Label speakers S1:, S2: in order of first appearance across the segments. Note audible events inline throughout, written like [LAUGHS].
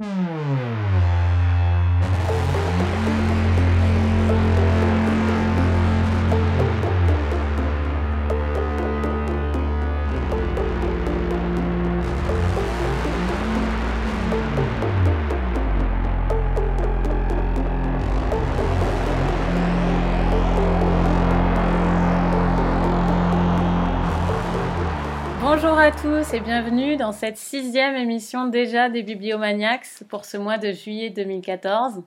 S1: Bonjour à tous et bienvenue dans cette sixième émission déjà des Bibliomaniacs pour ce mois de juillet 2014.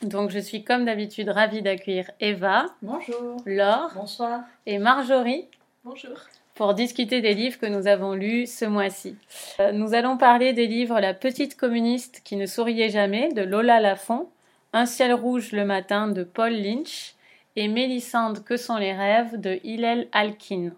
S1: Donc je suis comme d'habitude ravie d'accueillir Eva.
S2: Bonjour.
S1: Laure.
S2: Bonsoir.
S1: Et Marjorie.
S2: Bonjour.
S1: Pour discuter des livres que nous avons lus ce mois-ci. Euh, nous allons parler des livres La petite communiste qui ne souriait jamais de Lola Lafont, Un ciel rouge le matin de Paul Lynch et Mélissande que sont les rêves de Hillel Alkin.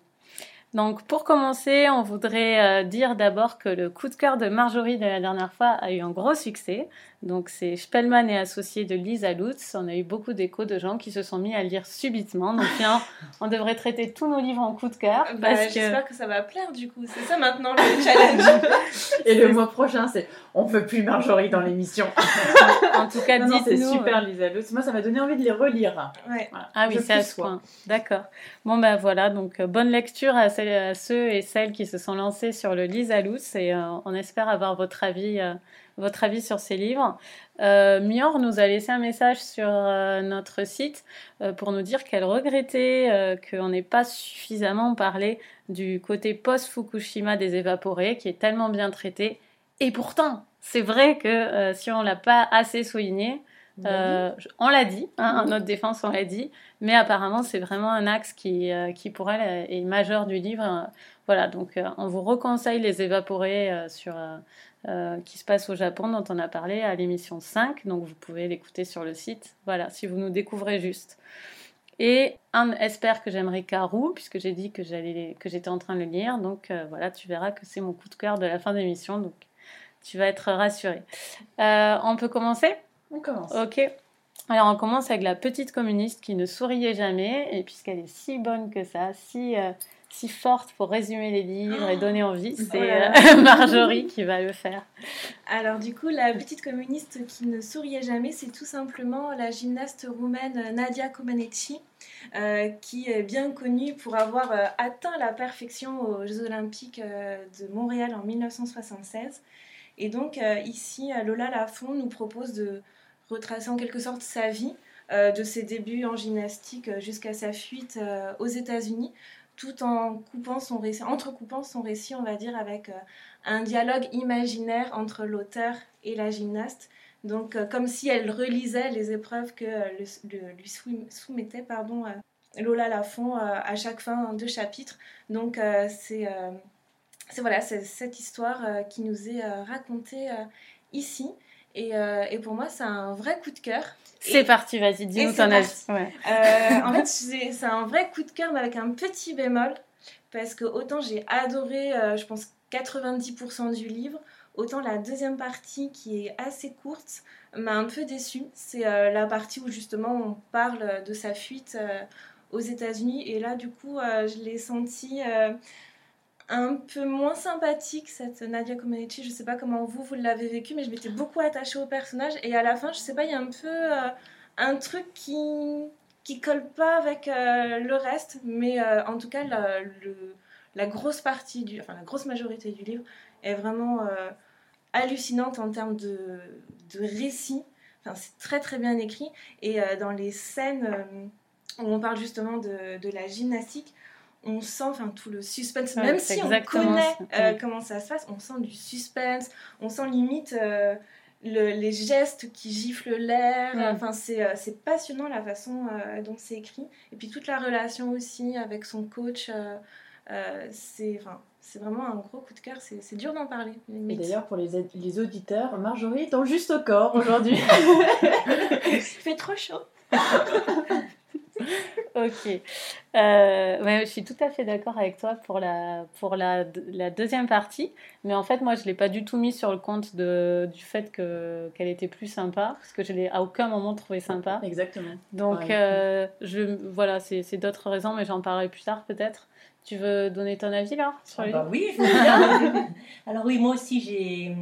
S1: Donc pour commencer, on voudrait euh, dire d'abord que le coup de cœur de Marjorie de la dernière fois a eu un gros succès. Donc c'est Spellman et associé de Lisa Lutz. On a eu beaucoup d'échos de gens qui se sont mis à lire subitement. Donc tiens, on devrait traiter tous nos livres en coup de cœur.
S2: Bah, J'espère que... ça va plaire du coup. C'est ça maintenant le challenge. [LAUGHS]
S3: et le mois prochain, c'est on veut plus Marjorie dans l'émission. [LAUGHS]
S1: en tout cas, dites-nous.
S3: C'est super euh, Lisa Lutz. Moi, ça m'a donné envie de les relire.
S2: Ouais.
S1: Ah oui, c'est à ce point. D'accord. Bon ben voilà, donc euh, bonne lecture à, ceux et celles qui se sont lancés sur le Lisa Lutz et euh, on espère avoir votre avis votre avis sur ces livres. Euh, Mior nous a laissé un message sur euh, notre site euh, pour nous dire qu'elle regrettait euh, qu'on n'ait pas suffisamment parlé du côté post-Fukushima des évaporés, qui est tellement bien traité. Et pourtant, c'est vrai que si on l'a pas assez souligné, on l'a dit, hein, notre défense, on l'a dit, mais apparemment, c'est vraiment un axe qui, qui pour elle est majeur du livre. Voilà, donc on vous reconseille les évaporés sur, euh, qui se passe au Japon, dont on a parlé à l'émission 5. Donc vous pouvez l'écouter sur le site. Voilà, si vous nous découvrez juste. Et un espère que j'aimerais Karou, puisque j'ai dit que j'allais que j'étais en train de le lire. Donc euh, voilà, tu verras que c'est mon coup de cœur de la fin d'émission. Donc tu vas être rassuré. Euh, on peut commencer?
S2: On commence.
S1: Ok. Alors on commence avec la petite communiste qui ne souriait jamais, et puisqu'elle est si bonne que ça, si si forte pour résumer les livres et donner envie, c'est euh, [LAUGHS] Marjorie qui va le faire.
S2: Alors du coup, la petite communiste qui ne souriait jamais, c'est tout simplement la gymnaste roumaine Nadia Comaneci, euh, qui est bien connue pour avoir euh, atteint la perfection aux Jeux olympiques de Montréal en 1976. Et donc ici, Lola Lafont nous propose de retracer en quelque sorte sa vie, de ses débuts en gymnastique jusqu'à sa fuite aux États-Unis tout en son récit, entrecoupant son récit, on va dire, avec euh, un dialogue imaginaire entre l'auteur et la gymnaste. Donc, euh, comme si elle relisait les épreuves que euh, lui soumettait pardon, Lola Lafont à chaque fin de chapitre. Donc, c'est voilà, cette histoire qui nous est racontée ici. Et, et, pour moi, c'est un vrai coup de cœur.
S1: C'est parti, vas-y, dis-nous ton avis.
S2: Euh, en [LAUGHS] fait, c'est un vrai coup de cœur, mais avec un petit bémol. Parce que autant j'ai adoré, euh, je pense, 90% du livre, autant la deuxième partie, qui est assez courte, m'a un peu déçue. C'est euh, la partie où justement on parle de sa fuite aux États-Unis. Et là, du coup, je l'ai senti un peu moins sympathique cette Nadia Comaneci. Je sais pas comment vous vous l'avez vécu, mais je m'étais beaucoup attachée au personnage et à la fin, je sais pas, il y a un peu euh, un truc qui qui colle pas avec euh, le reste, mais euh, en tout cas la, grosse partie enfin la grosse majorité du livre est vraiment hallucinante en termes de, de récit. Enfin, c'est très très bien écrit et dans les scènes où on parle justement de, de la gymnastique, on sent enfin tout le suspense, même si on connaît euh, comment ça se passe, on sent du suspense, on sent limite euh, les gestes qui giflent l'air. Enfin, euh, c'est passionnant la façon dont c'est écrit. Et puis toute la relation aussi avec son coach, c'est enfin, vraiment un gros coup de cœur. C'est dur d'en parler.
S3: Et d'ailleurs, pour les, les auditeurs, Marjorie est dans le juste au corps aujourd'hui. [LAUGHS] [LAUGHS]
S2: Il fait trop chaud. [LAUGHS]
S1: ok. Euh, ouais, je suis tout à fait d'accord avec toi pour, la, pour la, la, deuxième partie. Mais en fait, moi, je ne l'ai pas du tout mis sur le compte de, du fait que, qu'elle était plus sympa. Parce que je ne l'ai à aucun moment trouvé sympa.
S3: Exactement.
S1: Donc, euh, je, voilà, c'est, c'est d'autres raisons, mais j'en parlerai plus tard peut-être. Tu veux donner ton avis là sur
S4: Ah bah oui, je veux bien. [LAUGHS] Alors oui, moi aussi j'ai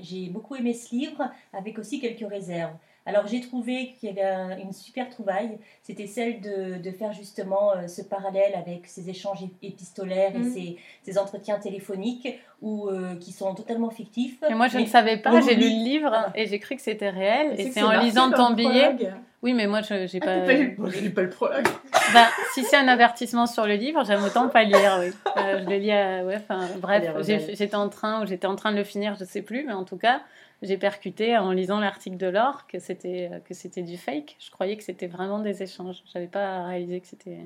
S4: j'ai beaucoup aimé ce livre, avec aussi quelques réserves. Alors j'ai trouvé qu'il y avait un- une super trouvaille, c'était celle de, de faire justement euh, ce parallèle avec ces échanges ép- épistolaires et
S2: Mhm.
S4: ces, ces entretiens téléphoniques ou euh, qui sont totalement fictifs.
S1: Et moi, je
S4: Mais
S1: ne savais pas, j'ai lu le livre
S4: Ah.
S1: et j'ai cru que c'était réel. Et c'est en lisant ton
S3: le
S1: billet.
S3: prologue.
S1: Oui, mais moi, je j'ai
S3: Ah,
S1: pas.
S3: t'as pas lu pas le prologue.
S1: Bah, si c'est un avertissement sur le livre, j'aime autant pas lire, oui. Euh, je le lis à... Ouais, bref, j'étais en train ou j'étais en train de le finir, je sais plus, mais en tout cas, j'ai percuté en lisant l'article de Laure que c'était que c'était du fake. Je croyais que c'était vraiment des échanges. J'avais pas réalisé que c'était.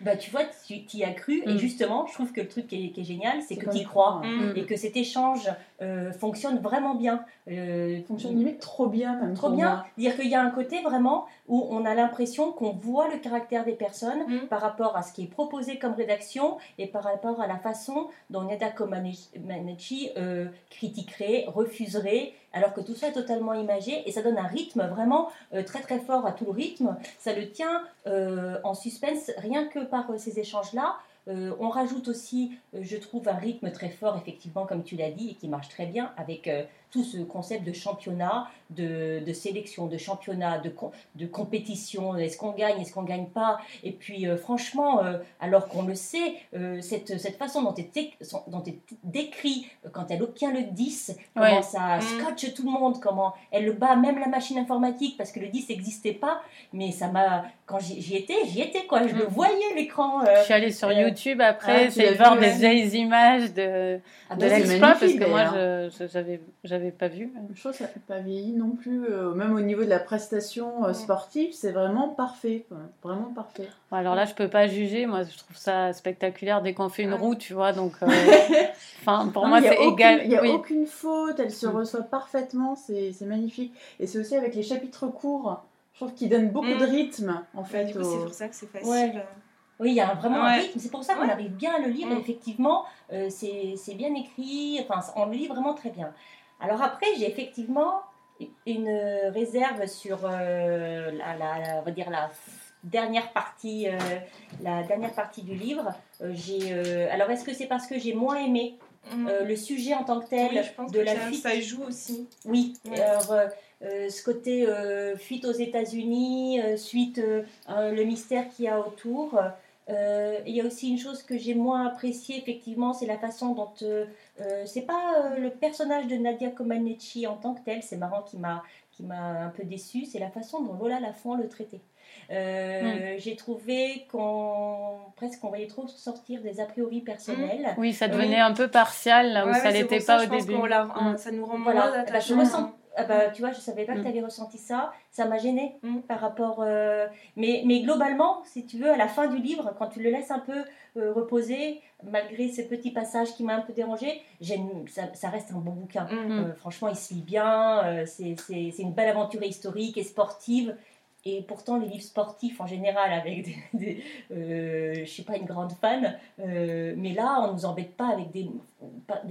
S4: Bah tu vois, tu y as cru et
S1: Mm.
S4: justement, je trouve que le truc qui est, qui est génial, c'est que tu y crois.
S2: Mm.
S4: Et que cet échange euh, fonctionne vraiment bien. Euh,
S3: fonctionne limite trop bien, même.
S4: Trop bien,
S3: moi.
S4: dire qu'il y a un côté vraiment où on a l'impression qu'on voit le caractère des personnes
S2: Mm.
S4: par rapport à ce qui est proposé comme rédaction et par rapport à la façon dont Neda Comaneci euh, critiquerait, refuserait, alors que tout ça est totalement imagé et ça donne un rythme vraiment euh, très très fort à tout le rythme. Ça le tient euh, en suspense rien que par euh, ces échanges-là. Euh, on rajoute aussi, euh, je trouve, un rythme très fort, effectivement, comme tu l'as dit, et qui marche très bien avec euh, tout ce concept de championnat, de, de sélection, de championnat, de, de compétition. Est-ce qu'on gagne, est-ce qu'on gagne pas? Et puis, euh, franchement, euh, alors qu'on le sait, euh, cette, cette façon dont est, décrit quand elle obtient le 10, comment
S1: Ouais.
S4: ça
S2: Mm.
S4: scotche tout le monde, comment elle le bat, même la machine informatique, parce que le 10 n'existait pas. Mais ça m'a. Quand j'y étais, j'y étais, quoi. Je le
S1: Mm.
S4: voyais, l'écran.
S1: Je suis allée sur YouTube après,
S3: ah,
S1: c'est voir
S3: vu,
S1: des vieilles images de,
S4: ah
S1: de
S4: bah,
S1: l'exploit parce que moi, j'avais pas vu.
S3: Je trouve que ça n'a pas vieilli non plus. euh, même au niveau de la prestation euh, sportive, c'est vraiment parfait. quoi. Vraiment parfait.
S1: Bon, Alors là, je peux pas juger. Moi, je trouve ça spectaculaire dès qu'on fait une
S2: Ah.
S1: roue, tu vois. Donc, euh, [LAUGHS] enfin, pour
S3: Non,
S1: moi,
S3: mais il y a
S1: c'est
S3: aucune-
S1: égal.
S3: Il n'y a
S1: Oui.
S3: aucune faute, elle se
S1: Mm.
S3: reçoit parfaitement, c'est magnifique. Et c'est aussi avec les chapitres courts, je trouve qu'ils donnent beaucoup
S2: Mm.
S3: de rythme, en fait.
S2: c'est pour ça que c'est facile.
S4: Ouais. Oui, il y a vraiment un rythme. C'est pour ça qu'on
S2: Ouais.
S4: arrive bien à le lire.
S2: Mm.
S4: Effectivement, euh, c'est bien écrit. Enfin, on le lit vraiment très bien. Alors après, j'ai effectivement une réserve sur euh, la, la- on va dire la dernière partie, euh, la dernière partie du livre. Euh, j'ai, alors, est-ce que c'est parce que j'ai moins aimé
S2: Mm.
S4: le sujet en tant que tel
S2: oui, je pense
S4: de
S2: que
S4: la
S2: ça,
S4: fuite
S2: ça joue aussi.
S4: oui,
S2: Ouais.
S4: alors ce côté fuite aux États-Unis, suite le mystère qu'il y a autour. Euh, Il y a aussi une chose que j'ai moins appréciée, effectivement, c'est la façon dont. euh, euh, c'est pas euh, le personnage de Nadia Comaneci en tant que tel, c'est marrant qui m'a qui m'a un peu déçu, c'est la façon dont Lola Lafont le traitait. Euh, J'ai trouvé qu'on presque on voyait trop sortir des a priori personnels.
S1: Oui, ça
S4: Oui.
S1: devenait un peu partial là où
S2: Ouais,
S1: ça l'était
S2: ça,
S1: pas
S2: je
S1: au
S2: pense
S1: début.
S2: qu'on l'a-
S1: Mm.
S2: Ça nous rend
S4: Voilà,
S2: moins
S4: bah, je ressens- Ah bah, tu vois, je savais pas que
S1: Mm.
S4: tu avais ressenti ça. Ça m'a gêné
S2: Mm.
S4: par rapport. euh, Mais, mais globalement, si tu veux, à la fin du livre, quand tu le laisses un peu euh, reposer, malgré ces petits passages qui m'ont un peu dérangé, ça, ça reste un bon bouquin.
S2: Mm.
S4: Euh, franchement, il se lit bien. c'est une belle aventure historique et sportive. Et pourtant, les livres sportifs en général, avec des. [LAUGHS] des- euh, je suis pas une grande fan, euh, mais là, on nous embête pas avec des,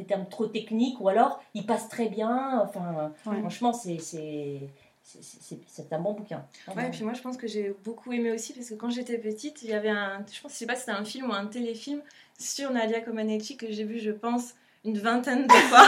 S4: termes trop techniques ou alors ils passent très bien. Enfin,
S1: Ouais.
S4: franchement, c'est c'est- c'est- c'est- c'est un bon bouquin.
S2: Ouais, et puis moi je pense que j'ai beaucoup aimé aussi parce que quand j'étais petite, il y avait un. Je pense, je sais pas si c'était un film ou un téléfilm sur Nadia Comaneci que j'ai vu, je pense, une vingtaine de fois.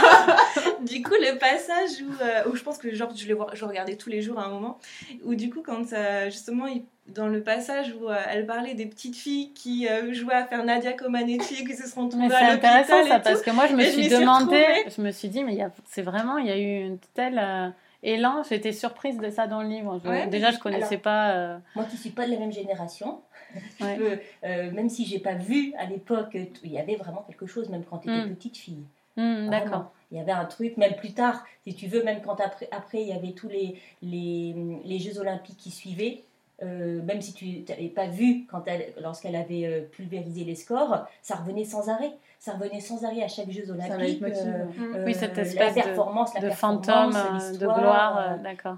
S2: [LAUGHS] du coup, le passage où, euh, où je pense que genre, je, le, vois- je regardais tous les jours à un moment, où du coup, quand euh, justement, il- dans le passage où euh, elle parlait des petites filles qui jouaient à faire Nadia Comaneci et qui se sont
S1: c'est
S2: à l'hôpital
S1: intéressant
S2: et
S1: ça
S2: tout.
S1: parce que moi je me suis demandé, je me suis dit mais c'est vraiment il y a eu une telle euh, élan, j'étais surprise de ça dans le livre. Je-
S2: Ouais,
S1: déjà je connaissais
S4: alors-
S1: pas. euh,
S4: Moi qui suis pas de la même génération, [LAUGHS] je
S1: Ouais.
S4: peux, euh, même si j'ai pas vu à l'époque, il y avait vraiment quelque chose, même quand tu étais
S1: Mm.
S4: petite fille. Vraiment.
S1: D'accord.
S4: Il y avait un truc, même plus tard, si tu veux, même quand après, après il y avait tous les, les, les Jeux Olympiques qui suivaient, euh, même si tu n'avais pas vu quand elle, lorsqu'elle avait pulvérisé les scores, ça revenait sans arrêt. Ça revenait sans arrêt à chaque Jeux
S3: Ça
S4: Olympiques.
S3: leitmotiv.
S4: euh,
S2: Mm.
S4: euh,
S1: Oui, cette
S4: la
S1: espèce de-
S4: performance, la
S1: De
S4: performance,
S1: fantôme, euh, de gloire,
S4: euh,
S1: euh, d'accord.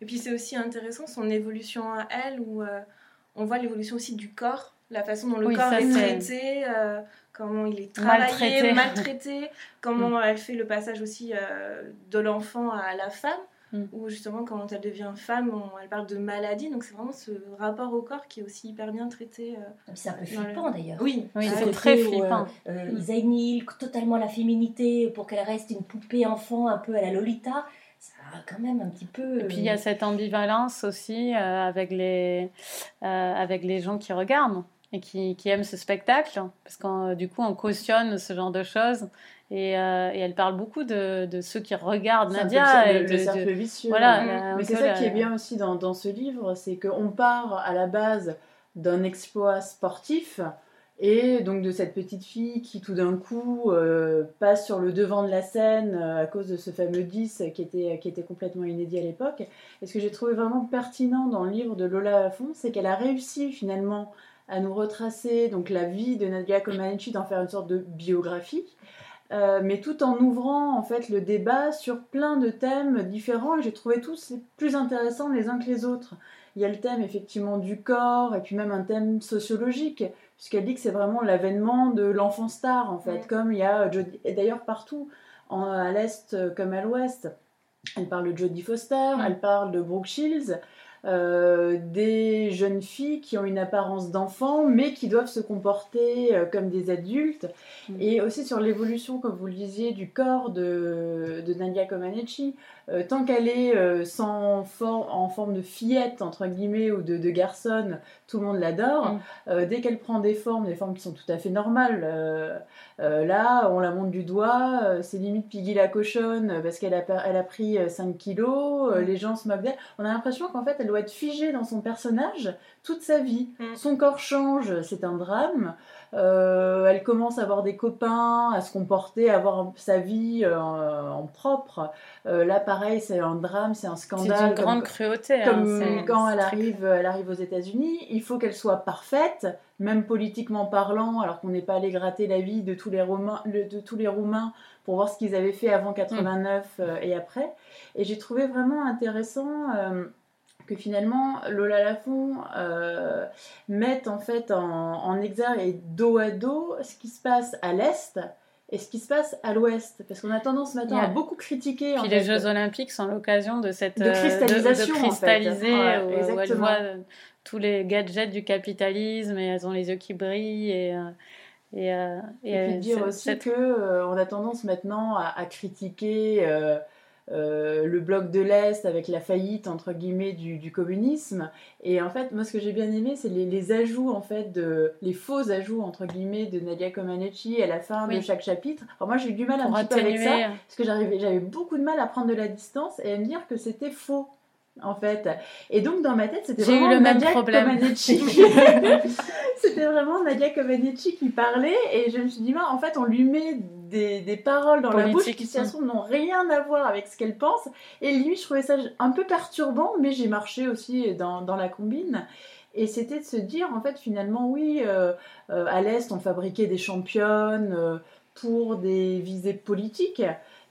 S2: Et puis c'est aussi intéressant son évolution à elle, où euh, on voit l'évolution aussi du corps, la façon dont le
S1: Oui,
S2: corps
S1: ça,
S2: est traité, euh, comment il est travaillé,
S1: Maltraité. [LAUGHS]
S2: maltraité, comment elle fait le passage aussi euh, de l'enfant à la femme,
S1: Mm.
S2: où justement quand elle devient femme, on- elle parle de maladie, donc c'est vraiment ce rapport au corps qui est aussi hyper bien traité. euh.
S4: C'est un peu
S2: le-
S4: flippant d'ailleurs.
S2: Oui,
S1: Oui,
S2: Ah,
S1: c'est très flippant.
S4: Euh,
S2: Mm.
S4: Isaïe Neal, totalement la féminité pour qu'elle reste une poupée enfant un peu à la Lolita. Ça a quand même un petit peu.
S1: Et puis il y a cette ambivalence aussi euh, avec, les, euh, avec les gens qui regardent et qui, qui aiment ce spectacle, parce que du coup on cautionne ce genre de choses. Et, euh, et elle parle beaucoup de, de ceux qui regardent Nadia.
S3: le-
S1: et
S3: le,
S1: de- de-
S3: cercle vicieux.
S1: voilà, un
S3: Mais c'est ça qui est bien aussi dans, dans ce livre, c'est qu'on part à la base d'un exploit sportif et donc de cette petite fille qui tout d'un coup euh, passe sur le devant de la scène euh, à cause de ce fameux 10 qui était, qui était complètement inédit à l'époque. Et ce que j'ai trouvé vraiment pertinent dans le livre de Lola Lafont, c'est qu'elle a réussi finalement à nous retracer donc la vie de Nadia Comaneci, d'en faire une sorte de biographie. Euh, mais tout en ouvrant en fait le débat sur plein de thèmes différents et j'ai trouvé tous plus intéressants les uns que les autres. Il y a le thème effectivement du corps et puis même un thème sociologique puisqu'elle dit que c'est vraiment l'avènement de l'enfant star en fait,
S2: Ouais.
S3: comme il y a Jodie- et d'ailleurs partout en- à l'est euh, comme à l'ouest. Elle parle de Jodie Foster,
S1: Mm.
S3: elle parle de Brooke Shields, euh, des jeunes filles qui ont une apparence d'enfants mais qui doivent se comporter euh, comme des adultes
S1: Mm.
S3: et aussi sur l'évolution comme vous le disiez du corps de, de Nadia Comaneci Euh, tant qu'elle est euh, sans for- en forme de fillette entre guillemets ou de, de garçonne tout le monde l'adore
S1: Mm.
S3: Euh, dès qu'elle prend des formes des formes qui sont tout à fait normales là on la monte du doigt c'est limite Piggy la cochonne parce qu'elle a, per- elle a pris euh, 5 kilos
S2: Mm.
S3: les gens se moquent d'elle on a l'impression qu'en fait elle doit être figée dans son personnage toute sa vie
S2: Mm.
S3: son corps change c'est un drame Euh, elle commence à avoir des copains, à se comporter, à avoir sa vie euh, en propre. Euh, là, pareil, c'est un drame, c'est un
S1: C'est
S3: scandale.
S1: d'une
S3: comme-
S1: grande cruauté. hein,
S3: comme
S1: c'est-
S3: quand
S1: c'est
S3: elle arrive, elle arrive aux États-Unis, il faut qu'elle soit parfaite, même politiquement parlant, alors qu'on n'est pas allé gratter la vie de tous les Romains, de tous les Roumains pour voir ce qu'ils avaient fait avant 89 euh, et après. Et j'ai trouvé vraiment intéressant. Que finalement Lola Lafont euh, mette en fait en, en exergue et dos à dos ce qui se passe à l'est et ce qui se passe à l'ouest parce qu'on a tendance maintenant à beaucoup critiquer en
S1: Puis les
S3: fait,
S1: Jeux Olympiques sont l'occasion de cette
S3: De
S1: euh,
S3: cristallisation,
S1: de,
S3: en fait.
S1: cristalliser
S3: Ouais,
S1: où, où elle
S3: exactement.
S1: voit euh, tous les gadgets du capitalisme et elles ont les yeux qui brillent et euh, et, euh,
S3: Et puis
S1: euh,
S3: dire aussi que euh, on a tendance maintenant à, à critiquer euh, euh, le bloc de l'Est avec la faillite entre guillemets du, du communisme. Et en fait, moi, ce que j'ai bien aimé, c'est les, les ajouts en fait de les faux ajouts entre guillemets de Nadia Comaneci à la fin de chaque chapitre. Alors moi, j'ai eu du mal un
S1: pour
S3: petit peu avec ça parce que j'arrivais, j'avais beaucoup de mal à prendre de la distance et à me dire que c'était faux. En fait, et donc dans ma tête, c'était
S1: eu
S3: vraiment
S1: le même
S3: Nadia
S1: problème.
S3: Comaneci. [LAUGHS] c'était vraiment Nadia Comaneci qui parlait, et je me suis dit, bah, en fait, on lui met des, des paroles dans la bouche qui,
S1: mm.
S3: se trouve, n'ont rien à voir avec ce qu'elle pense. Et limite, je trouvais ça un peu perturbant, mais j'ai marché aussi dans, dans la combine. Et c'était de se dire, en fait, finalement, oui, euh, euh, à l'Est, on fabriquait des championnes euh, pour des visées politiques.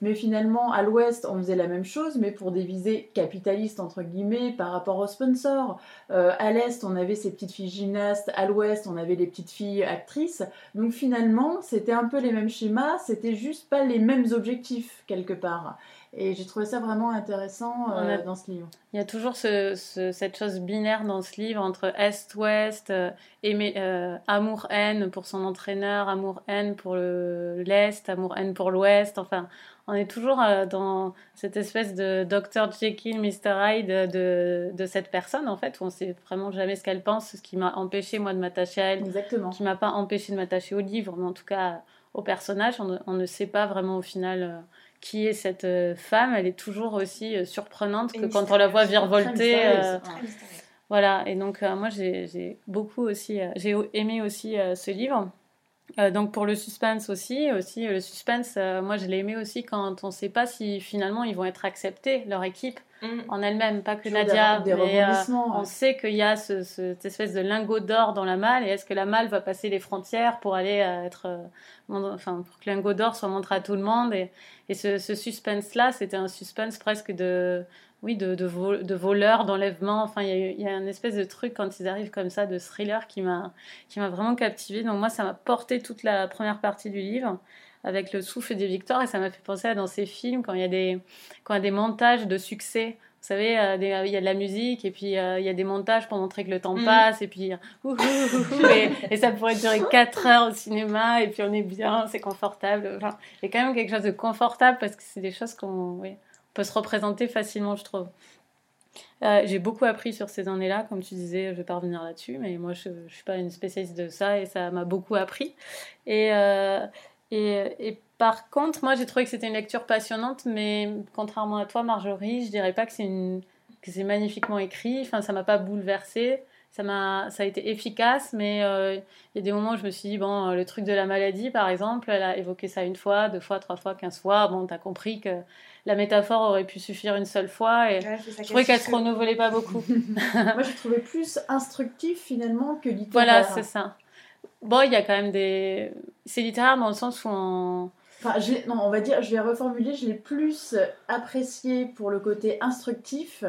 S3: Mais finalement, à l'Ouest, on faisait la même chose, mais pour des visées capitalistes, entre guillemets, par rapport aux sponsors. Euh, à l'Est, on avait ces petites filles gymnastes, à l'Ouest, on avait les petites filles actrices. Donc finalement, c'était un peu les mêmes schémas, c'était juste pas les mêmes objectifs, quelque part. Et j'ai trouvé ça vraiment intéressant euh,
S1: a-
S3: dans ce livre.
S1: Il y a toujours ce- ce- cette chose binaire dans ce livre entre Est-Ouest, euh, euh, amour-haine pour son entraîneur, amour-haine pour le- l'Est, amour-haine pour l'Ouest. Enfin, on est toujours euh, dans cette espèce de Dr. Jekyll, Mr. Hyde de, de cette personne, en fait, où on sait vraiment jamais ce qu'elle pense, ce qui m'a empêché, moi, de m'attacher à elle,
S3: Exactement.
S1: qui m'a pas empêché de m'attacher au livre, mais en tout cas au personnage. On ne, on ne sait pas vraiment au final euh, qui est cette euh, femme. Elle est toujours aussi euh, surprenante que quand on la voit virevolter. Euh, voilà, et donc euh, moi j'ai beaucoup aussi, euh, j'ai aimé aussi euh, ce livre. Euh, donc pour le suspense aussi, aussi euh, le suspense, euh, moi je l'ai aimé aussi quand on ne sait pas si finalement ils vont être acceptés, leur équipe
S2: Mm.
S1: en elle-même, pas que
S3: Toujours
S1: Nadia, mais euh, on sait qu'il y a ce- ce- cette espèce de lingot d'or dans la malle, et est-ce que la malle va passer les frontières pour aller être, enfin pour que le lingot d'or soit montré à tout le monde, et, et ce, ce suspense-là, c'était un suspense presque de, oui, de, de, vol- de voleur, d'enlèvement. Enfin, il y, a eu- il y a un espèce de truc quand ils arrivent comme ça, de thriller qui m'a vraiment captivée. Donc moi, ça m'a porté toute la première partie du livre. avec le souffle des victoires et ça m'a fait penser à dans ces films quand il y a des, quand il y a des montages de succès. Vous savez, euh, des- il y a de la musique et puis euh, il y a des montages pour montrer que le temps
S2: Mhm.
S1: passe et puis [LAUGHS] ouh, ouh, ouh, ouh, et, et ça pourrait durer 4 heures au cinéma et puis on est bien, c'est confortable. Enfin, il y a quand même quelque chose de confortable parce que c'est des choses qu'on oui, peut se représenter facilement, je trouve. Euh, j'ai beaucoup appris sur ces années-là, comme tu disais, je vais pas revenir là-dessus, mais moi je, je suis pas une spécialiste de ça et ça m'a beaucoup appris. Et, euh, et, et par contre, moi j'ai trouvé que c'était une lecture passionnante, mais contrairement à toi, Marjorie, je dirais pas que c'est une que c'est magnifiquement écrit. Enfin, ça m'a pas bouleversée. Ça m'a, ça a été efficace, mais euh, il y a des moments où je me suis dit bon, euh, le truc de la maladie, par exemple, elle a évoqué ça une fois, deux fois, trois fois, quinze fois. Bon, t'as compris que la métaphore aurait pu suffire une seule fois, et
S2: Ouais,
S1: je trouvais qu'elle se renouvelait pas beaucoup. [LAUGHS]
S3: Moi, j'ai trouvé plus instructif finalement que littéraire.
S1: Voilà, c'est ça. Bon, il y a quand même des. C'est littéraire dans le sens où on.
S3: Enfin, je non, on va dire, je vais reformuler, je l'ai plus apprécié pour le côté instructif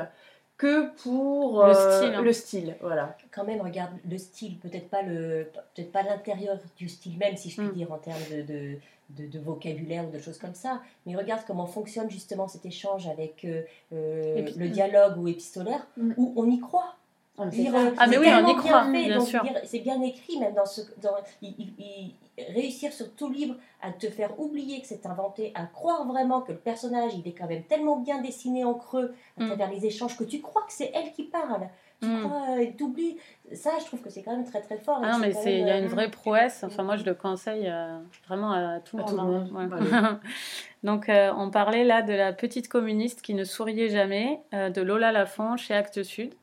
S3: que pour
S1: Le
S3: euh,
S1: style, hein.
S3: le style, voilà.
S4: Quand même, regarde le style, peut-être pas le, peut-être pas l'intérieur du style même, si je puis
S1: Mm.
S4: dire, en termes de, de, de- de vocabulaire ou de choses comme ça. Mais regarde comment fonctionne justement cet échange avec euh, euh, le dialogue ou épistolaire,
S3: Mm.
S4: où on y croit.
S3: Ah, mais c'est
S4: Dire,
S1: Ah, mais oui, on y croit,
S4: bien fait,
S1: bien
S4: donc
S1: sûr.
S4: C'est bien écrit, même dans ce. Dans, il, il- il- réussir sur tout livre à te faire oublier que c'est inventé, à croire vraiment que le personnage, il est quand même tellement bien dessiné en creux à
S1: Mm.
S4: travers les échanges que tu crois que c'est elle qui parle. Tu
S1: Mm.
S4: crois, euh, t'oublies. Ça, je trouve que c'est quand même très très fort.
S1: Ah non, mais il y a
S4: euh,
S1: une vraie prouesse. Enfin, moi, je le conseille euh, vraiment à tout le monde. hein. Ouais.
S3: voilà. [LAUGHS]
S1: Donc, euh, on parlait là de la petite communiste qui ne souriait jamais, euh, de Lola Lafont chez Actes Sud.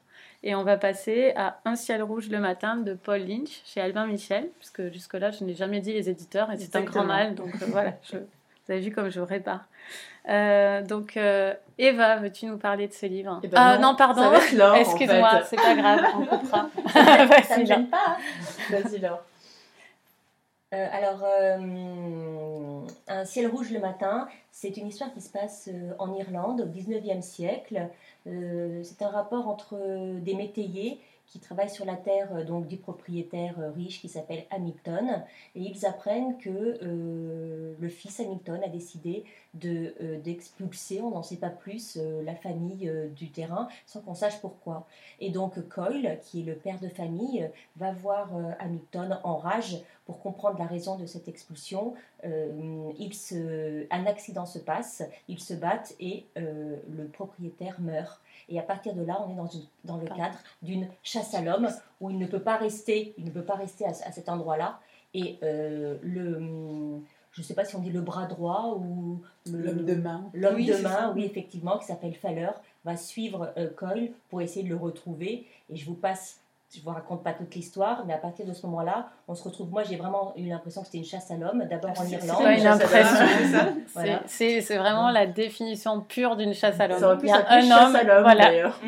S1: Et on va passer à Un ciel rouge le matin de Paul Lynch chez Albin Michel, parce que jusque-là, je n'ai jamais dit les éditeurs et c'est un grand mal. Donc euh, voilà, je- vous avez vu comme je répare. Euh, donc, euh, Eva, veux-tu nous parler de ce livre?
S3: Eh ben
S1: Ah
S3: non,
S1: non, pardon.
S3: en
S1: Excuse-moi,
S3: fait.
S1: c'est pas grave, on coupera. [LAUGHS] [LAUGHS]
S4: Ça ne gêne pas. hein.
S3: Vas-y, Laure.
S4: Alors, Un ciel rouge le matin, c'est une histoire qui se passe euh, en Irlande au 19e siècle. Euh, c'est un rapport entre euh, des métayers qui travaillent sur la terre donc du propriétaire riche qui s'appelle Hamilton et ils apprennent que le fils Hamilton a décidé de d'expulser, on n'en sait pas plus, la famille du terrain sans qu'on sache pourquoi. Et donc Coyle, qui est le père de famille, va voir Hamilton en rage pour comprendre la raison de cette expulsion. Euh, il se, un accident se passe, ils se battent et euh, le propriétaire meurt. Et à partir de là, on est dans, une- dans le
S1: Pardon.
S4: cadre d'une chasse à l'homme où il ne peut pas rester, il ne peut pas rester à, à cet endroit-là. Et euh, le, je ne sais pas si on dit le bras droit ou
S3: L'homme de main.
S4: L'homme
S2: Oui,
S4: de main, oui, effectivement, qui s'appelle Faller, va suivre euh, Coyle pour essayer de le retrouver. Et je vous passe, je vous raconte pas toute l'histoire, mais à partir de ce moment-là, on se retrouve. Moi, j'ai vraiment eu l'impression que c'était une chasse à l'homme, d'abord en Irlande.
S1: c'est une impression.
S3: C'est ça. [LAUGHS]
S4: Voilà.
S1: Vraiment la définition pure d'une chasse à l'homme.
S3: Ça aurait pu
S1: Il y a un
S3: chasse
S1: homme,
S3: à l'homme,
S1: voilà.
S3: d'ailleurs.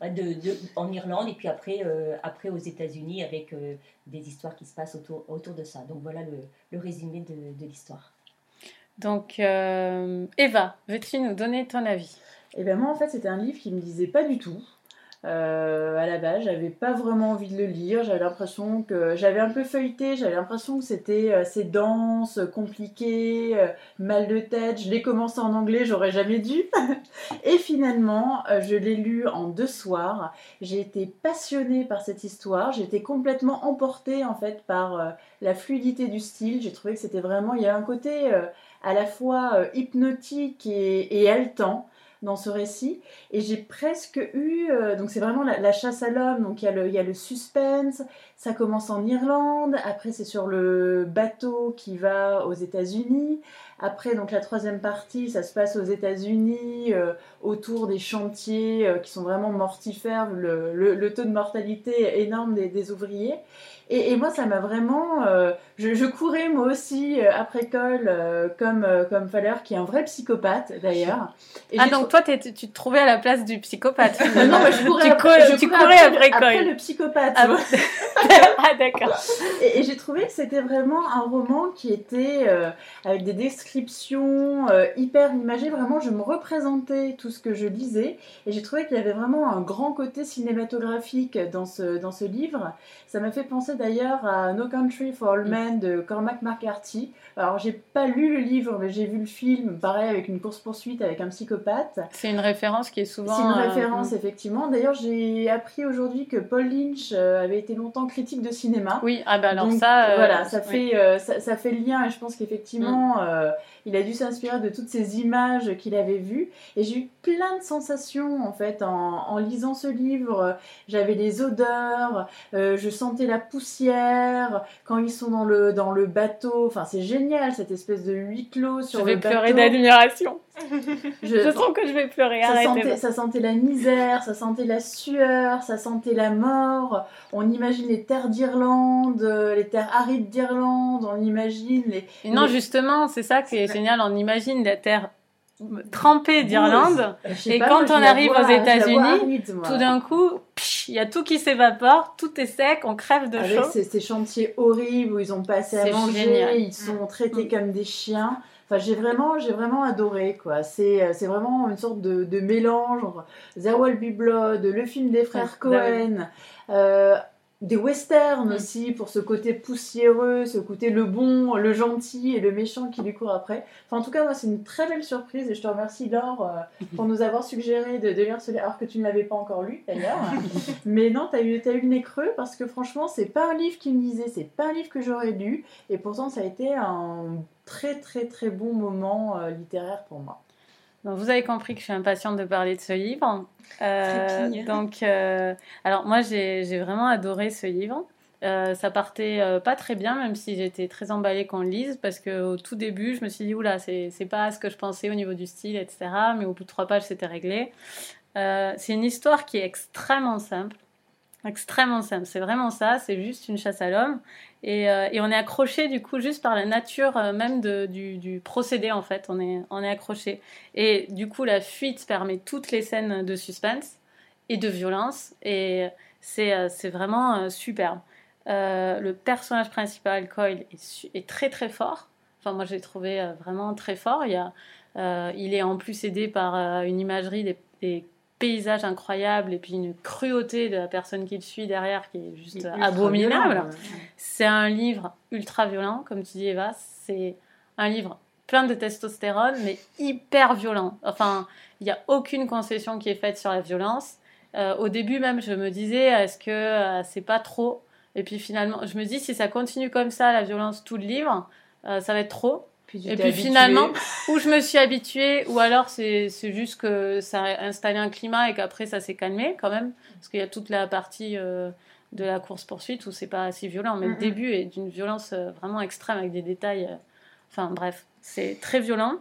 S4: Ouais, de, de- en Irlande et puis après, euh, après aux États-Unis avec euh, des histoires qui se passent autour, autour de ça. Donc voilà le, le résumé de, de l'histoire.
S1: Donc, euh, Eva, veux-tu nous donner ton avis?
S3: Et ben moi en fait c'était un livre qui me disait pas du tout. Euh, à la base, j'avais pas vraiment envie de le lire. J'avais l'impression que j'avais un peu feuilleté. J'avais l'impression que c'était euh, assez dense, compliqué, euh, mal de tête. Je l'ai commencé en anglais, j'aurais jamais dû. [LAUGHS] Et finalement, je l'ai lu en deux soirs. J'ai été passionnée par cette histoire. Été complètement emportée en fait par la fluidité du style. J'ai trouvé que c'était vraiment, il y a un côté à la fois hypnotique et, et haletant dans ce récit. Et j'ai presque eu. euh, donc, c'est vraiment la, chasse à l'homme. Donc, il y, a le, suspense. Ça commence en Irlande. Après, c'est sur le bateau qui va aux États-Unis. Après, donc, la troisième partie, ça se passe aux États-Unis, euh, autour des chantiers euh, qui sont vraiment mortifères. Le, taux de mortalité énorme des ouvriers. Et, et moi, ça m'a vraiment. euh, je, je courais moi aussi euh, après Cole, euh, comme, comme Faller, qui est un vrai psychopathe d'ailleurs. Et
S1: Ah, donc toi, tu te trouvais à la place du psychopathe.
S3: non, mais je courais
S1: Tu
S3: après, je
S1: tu
S3: courais
S1: courais après
S3: le psychopathe.
S1: Ah, [LAUGHS] ah, d'accord.
S3: Et, et j'ai trouvé que c'était vraiment un roman qui était avec des descriptions hyper imagées. Vraiment, je me représentais tout ce que je lisais et j'ai trouvé qu'il y avait vraiment un grand côté cinématographique dans ce, dans ce livre. Ça m'a fait penser d'ailleurs à No Country for All Men de Cormac McCarthy. Alors, j'ai pas lu le livre, mais j'ai vu le film, pareil, avec une course-poursuite avec un psychopathe.
S1: C'est une référence qui est souvent.
S3: C'est une
S1: euh,
S3: référence, effectivement. D'ailleurs, j'ai appris aujourd'hui que Paul Lynch euh, avait été longtemps critique de cinéma.
S1: Oui, ah ben alors
S3: Donc,
S1: ça. euh,
S3: voilà, ça fait, ça, ça fait le lien et je pense qu'effectivement,
S1: Mm.
S3: euh, il a dû s'inspirer de toutes ces images qu'il avait vues. Et j'ai eu plein de sensations en fait en, en lisant ce livre. J'avais les odeurs, je sentais la poussière quand ils sont dans le, dans le bateau. Enfin, c'est génial cette espèce de huis clos sur
S1: Je
S3: le
S1: vais
S3: bateau.
S1: pleurer d'admiration.
S3: Je-
S1: Je sens que je vais pleurer.
S3: ça sentait, ça sentait la misère, ça sentait la sueur, ça sentait la mort. On imagine les terres d'Irlande, euh, les terres arides d'Irlande, on imagine les.
S1: Et non,
S3: les-
S1: justement, c'est ça qui est génial. On imagine la terre trempée d'Irlande. Et
S3: pas,
S1: quand
S3: moi,
S1: on arrive
S3: vois-
S1: aux États-Unis. Tout d'un coup, il y a tout qui s'évapore, tout est sec, on crève de
S3: Avec
S1: chaud.
S3: ces, ces chantiers horribles où ils ont pas assez à manger,
S1: génial.
S3: ils sont traités
S1: Mm.
S3: comme des chiens. Enfin, j'ai vraiment, j'ai vraiment adoré quoi. C'est, euh, c'est vraiment une sorte de, de mélange entre There Will Be Blood, le film des frères
S1: Ouais,
S3: Cohen, euh, des westerns
S1: Mm.
S3: aussi pour ce côté poussiéreux, ce côté le bon, le gentil et le méchant qui lui court après. Enfin, en tout cas, moi, c'est une très belle surprise et je te remercie Laure euh, [LAUGHS] pour nous avoir suggéré de, de lire ce livre, alors que tu ne l'avais pas encore lu d'ailleurs. [LAUGHS] Mais non, t'as eu, t'as eu le nez creux parce que franchement, c'est pas un livre qui me disait, c'est pas un livre que j'aurais lu et pourtant, ça a été un très très très bon moment euh, littéraire pour moi.
S1: Donc, vous avez compris que je suis impatiente de parler de ce livre. Euh, donc, euh, alors moi, j'ai vraiment adoré ce livre. Euh, ça partait euh, pas très bien, même si j'étais très emballée qu'on le lise, parce qu'au tout début, je me suis dit, oula, c'est c'est pas ce que je pensais au niveau du style, etc. Mais au bout de trois pages, c'était réglé. Euh, c'est une histoire qui est extrêmement simple. Extrêmement simple, c'est vraiment ça, c'est juste une chasse à l'homme. Et, euh, et on est accroché du coup juste par la nature euh, même du, du procédé en fait, on est, on est accroché. Et du coup la fuite permet toutes les scènes de suspense et de violence et c'est euh, vraiment euh, superbe. Le personnage principal, Coyle, est, très très fort. Enfin moi je l'ai trouvé vraiment très fort. Il, est en plus aidé par une imagerie des paysages incroyables et puis une cruauté de la personne qui le suit derrière qui est juste abominable. C'est un livre ultra violent, comme tu dis Eva. C'est un livre plein de testostérone, mais hyper violent. Enfin, il n'y a aucune concession qui est faite sur la violence. Euh, au début même, je me disais, est-ce que euh, c'est pas trop? Et puis finalement, je me dis, si ça continue comme ça, la violence, tout le livre, euh, ça va être trop.
S3: Puis
S1: Et puis
S3: habitué.
S1: finalement, [LAUGHS] ou je me suis habituée, ou alors c'est juste que ça a installé un climat et qu'après ça s'est calmé quand même. Parce qu'il y a toute la partie euh, de la course-poursuite où c'est pas si violent, mais le début est d'une violence euh, vraiment extrême avec des détails. euh, Enfin bref, c'est très violent.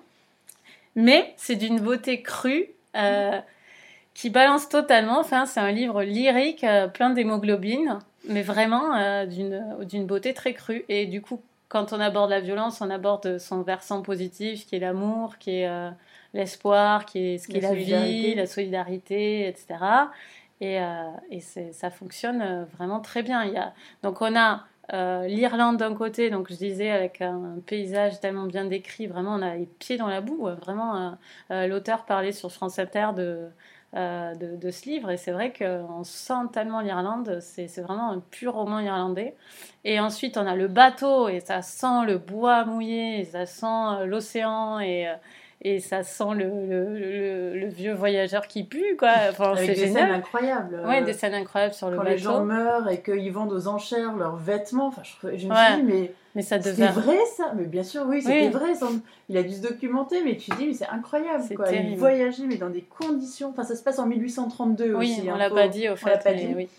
S1: Mais c'est d'une beauté crue. euh, qui balance totalement. Enfin, c'est un livre lyrique, plein d'hémoglobine, mais vraiment euh, d'une d'une beauté très crue. Et du coup, quand on aborde la violence, on aborde son versant positif, qui est l'amour, qui est euh, l'espoir, qui est ce qui est
S3: La
S1: la, vie, la solidarité, etc. Et, euh, et ça fonctionne euh, vraiment très bien. Il y a, donc on a euh, l'Irlande d'un côté, donc je disais avec un paysage tellement bien décrit, vraiment on a les pieds dans la boue. Vraiment, l'auteur parlait sur France Inter de, euh, de, ce livre et c'est vrai qu'on sent tellement l'Irlande, c'est vraiment un pur roman irlandais. Et ensuite on a le bateau et ça sent le bois mouillé, ça sent euh, l'océan et, euh, et ça sent le, le, le- le vieux voyageur qui pue quoi. Enfin,
S3: Avec
S1: c'est
S3: des scènes
S1: génial.
S3: incroyables.
S1: Ouais,
S3: euh,
S1: des scènes incroyables sur le
S3: quand les gens meurent et qu'ils vendent aux enchères leurs vêtements. Enfin, je, je me
S1: Ouais.
S3: suis dit, mais
S1: Mais ça
S3: c'était
S1: devait.
S3: vrai ça Mais bien sûr, oui, c'était
S1: Oui.
S3: vrai. ça. Il a dû se documenter, mais tu dis, mais c'est incroyable.
S1: C'est
S3: Quoi. Il
S1: terrible.
S3: voyageait, mais dans des conditions. Enfin, ça se passe en 1832
S1: Oui,
S3: aussi.
S1: on
S3: hein,
S1: l'a pas dit au
S3: on l'a
S1: fait,
S3: pas dit.
S1: oui.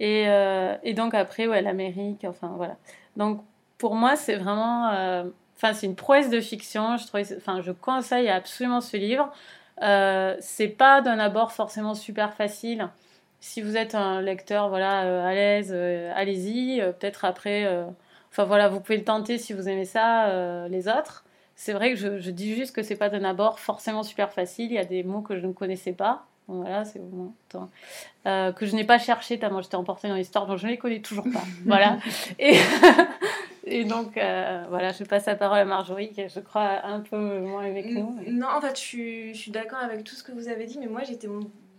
S1: Et, euh, et donc après, ouais, l'Amérique, enfin voilà. Donc pour moi, c'est vraiment, euh, enfin c'est une prouesse de fiction. Je trouvais, enfin je conseille absolument ce livre. Euh, c'est pas d'un abord forcément super facile. Si vous êtes un lecteur, voilà, euh, à l'aise, euh, allez-y. Euh, Peut-être après, enfin voilà, vous pouvez le tenter si vous aimez ça, les autres. C'est vrai que je, je dis juste que c'est pas d'un abord forcément super facile. Il y a des mots que je ne connaissais pas. Donc voilà, c'est. Euh, que je n'ai pas cherché tellement j'étais emportée dans l'histoire, donc je ne les connais toujours pas. [LAUGHS] voilà. Et, [LAUGHS] Et donc, euh, voilà, je passe la parole à Marjorie, qui je crois un peu moins avec nous.
S2: Non, en fait, je suis, d'accord avec tout ce que vous avez dit, mais moi, j'étais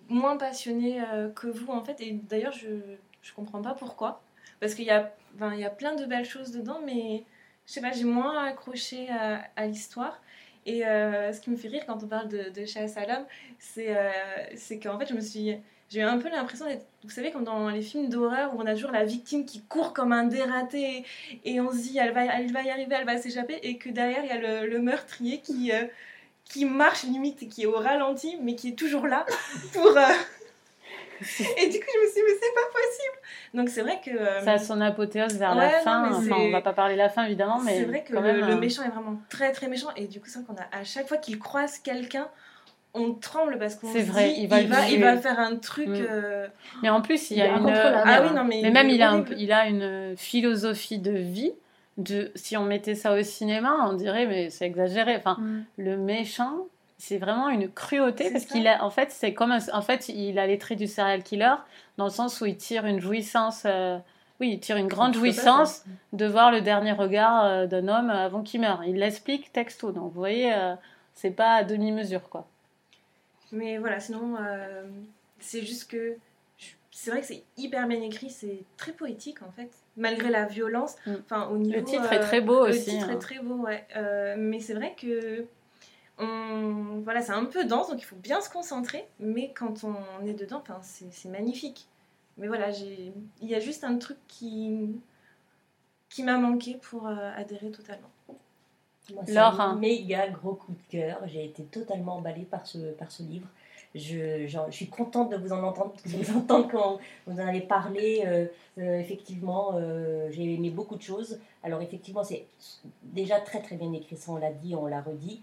S2: moins passionnée euh, que vous, en fait. Et d'ailleurs, je ne comprends pas pourquoi. Parce qu'il y, a, il y a plein de belles choses dedans, mais je sais pas, j'ai moins accroché à, l'histoire. Et euh, ce qui me fait rire quand on parle de, de chasse à l'homme, c'est qu'en fait, je me suis j'ai eu un peu l'impression d'être, vous savez, comme dans les films d'horreur où on a toujours la victime qui court comme un dératé et on se dit elle va, elle va y arriver, elle va s'échapper et que derrière il y a le, meurtrier qui, euh, qui marche limite, qui est au ralenti mais qui est toujours là [LAUGHS] pour. Euh, et du coup, je me suis dit, mais c'est pas possible. Donc, c'est vrai que. Euh,
S1: Ça a son apothéose vers la fin. enfin, on va pas parler de la fin, évidemment, mais.
S2: C'est vrai que le, méchant est vraiment très, très méchant. Et du coup, c'est vrai qu'on a, à chaque fois qu'il croise quelqu'un, on tremble parce qu'on
S1: c'est vrai,
S2: il va, il va, faire un truc. Euh,
S1: mais en plus, il y a, une.
S2: Ah oui, non, mais,
S1: mais même il a, un, il a une philosophie de vie. De, si on mettait ça au cinéma, on dirait, mais c'est exagéré. Enfin, mm. le méchant, c'est vraiment une cruauté parce qu'il a, en fait, c'est comme, en fait, il a les traits du serial killer dans le sens où il tire une jouissance. Euh, oui, il tire une grande jouissance de voir le dernier regard euh, d'un homme avant qu'il meure. Il l'explique texto. Donc, vous voyez, c'est pas à demi-mesure, quoi.
S2: Mais voilà, sinon, euh, c'est juste que c'est vrai que c'est hyper bien écrit, c'est très poétique en fait, malgré la violence.
S1: Mm. Enfin, au niveau, le titre est très beau aussi.
S2: Le titre est hein. très beau, ouais. Euh, mais c'est vrai que on, voilà, c'est un peu dense, donc il faut bien se concentrer. Mais quand on est dedans, c'est magnifique. Mais voilà, il y a juste un truc qui, qui m'a manqué pour euh, adhérer totalement.
S4: C'est un méga gros coup de cœur. J'ai été totalement emballée par ce, par ce livre. Je, je, suis contente de vous en entendre, de vous entendre quand vous en avez parlé. Euh, euh, effectivement, euh, j'ai aimé beaucoup de choses. Alors effectivement, c'est déjà très très bien écrit, ça on l'a dit, on l'a redit.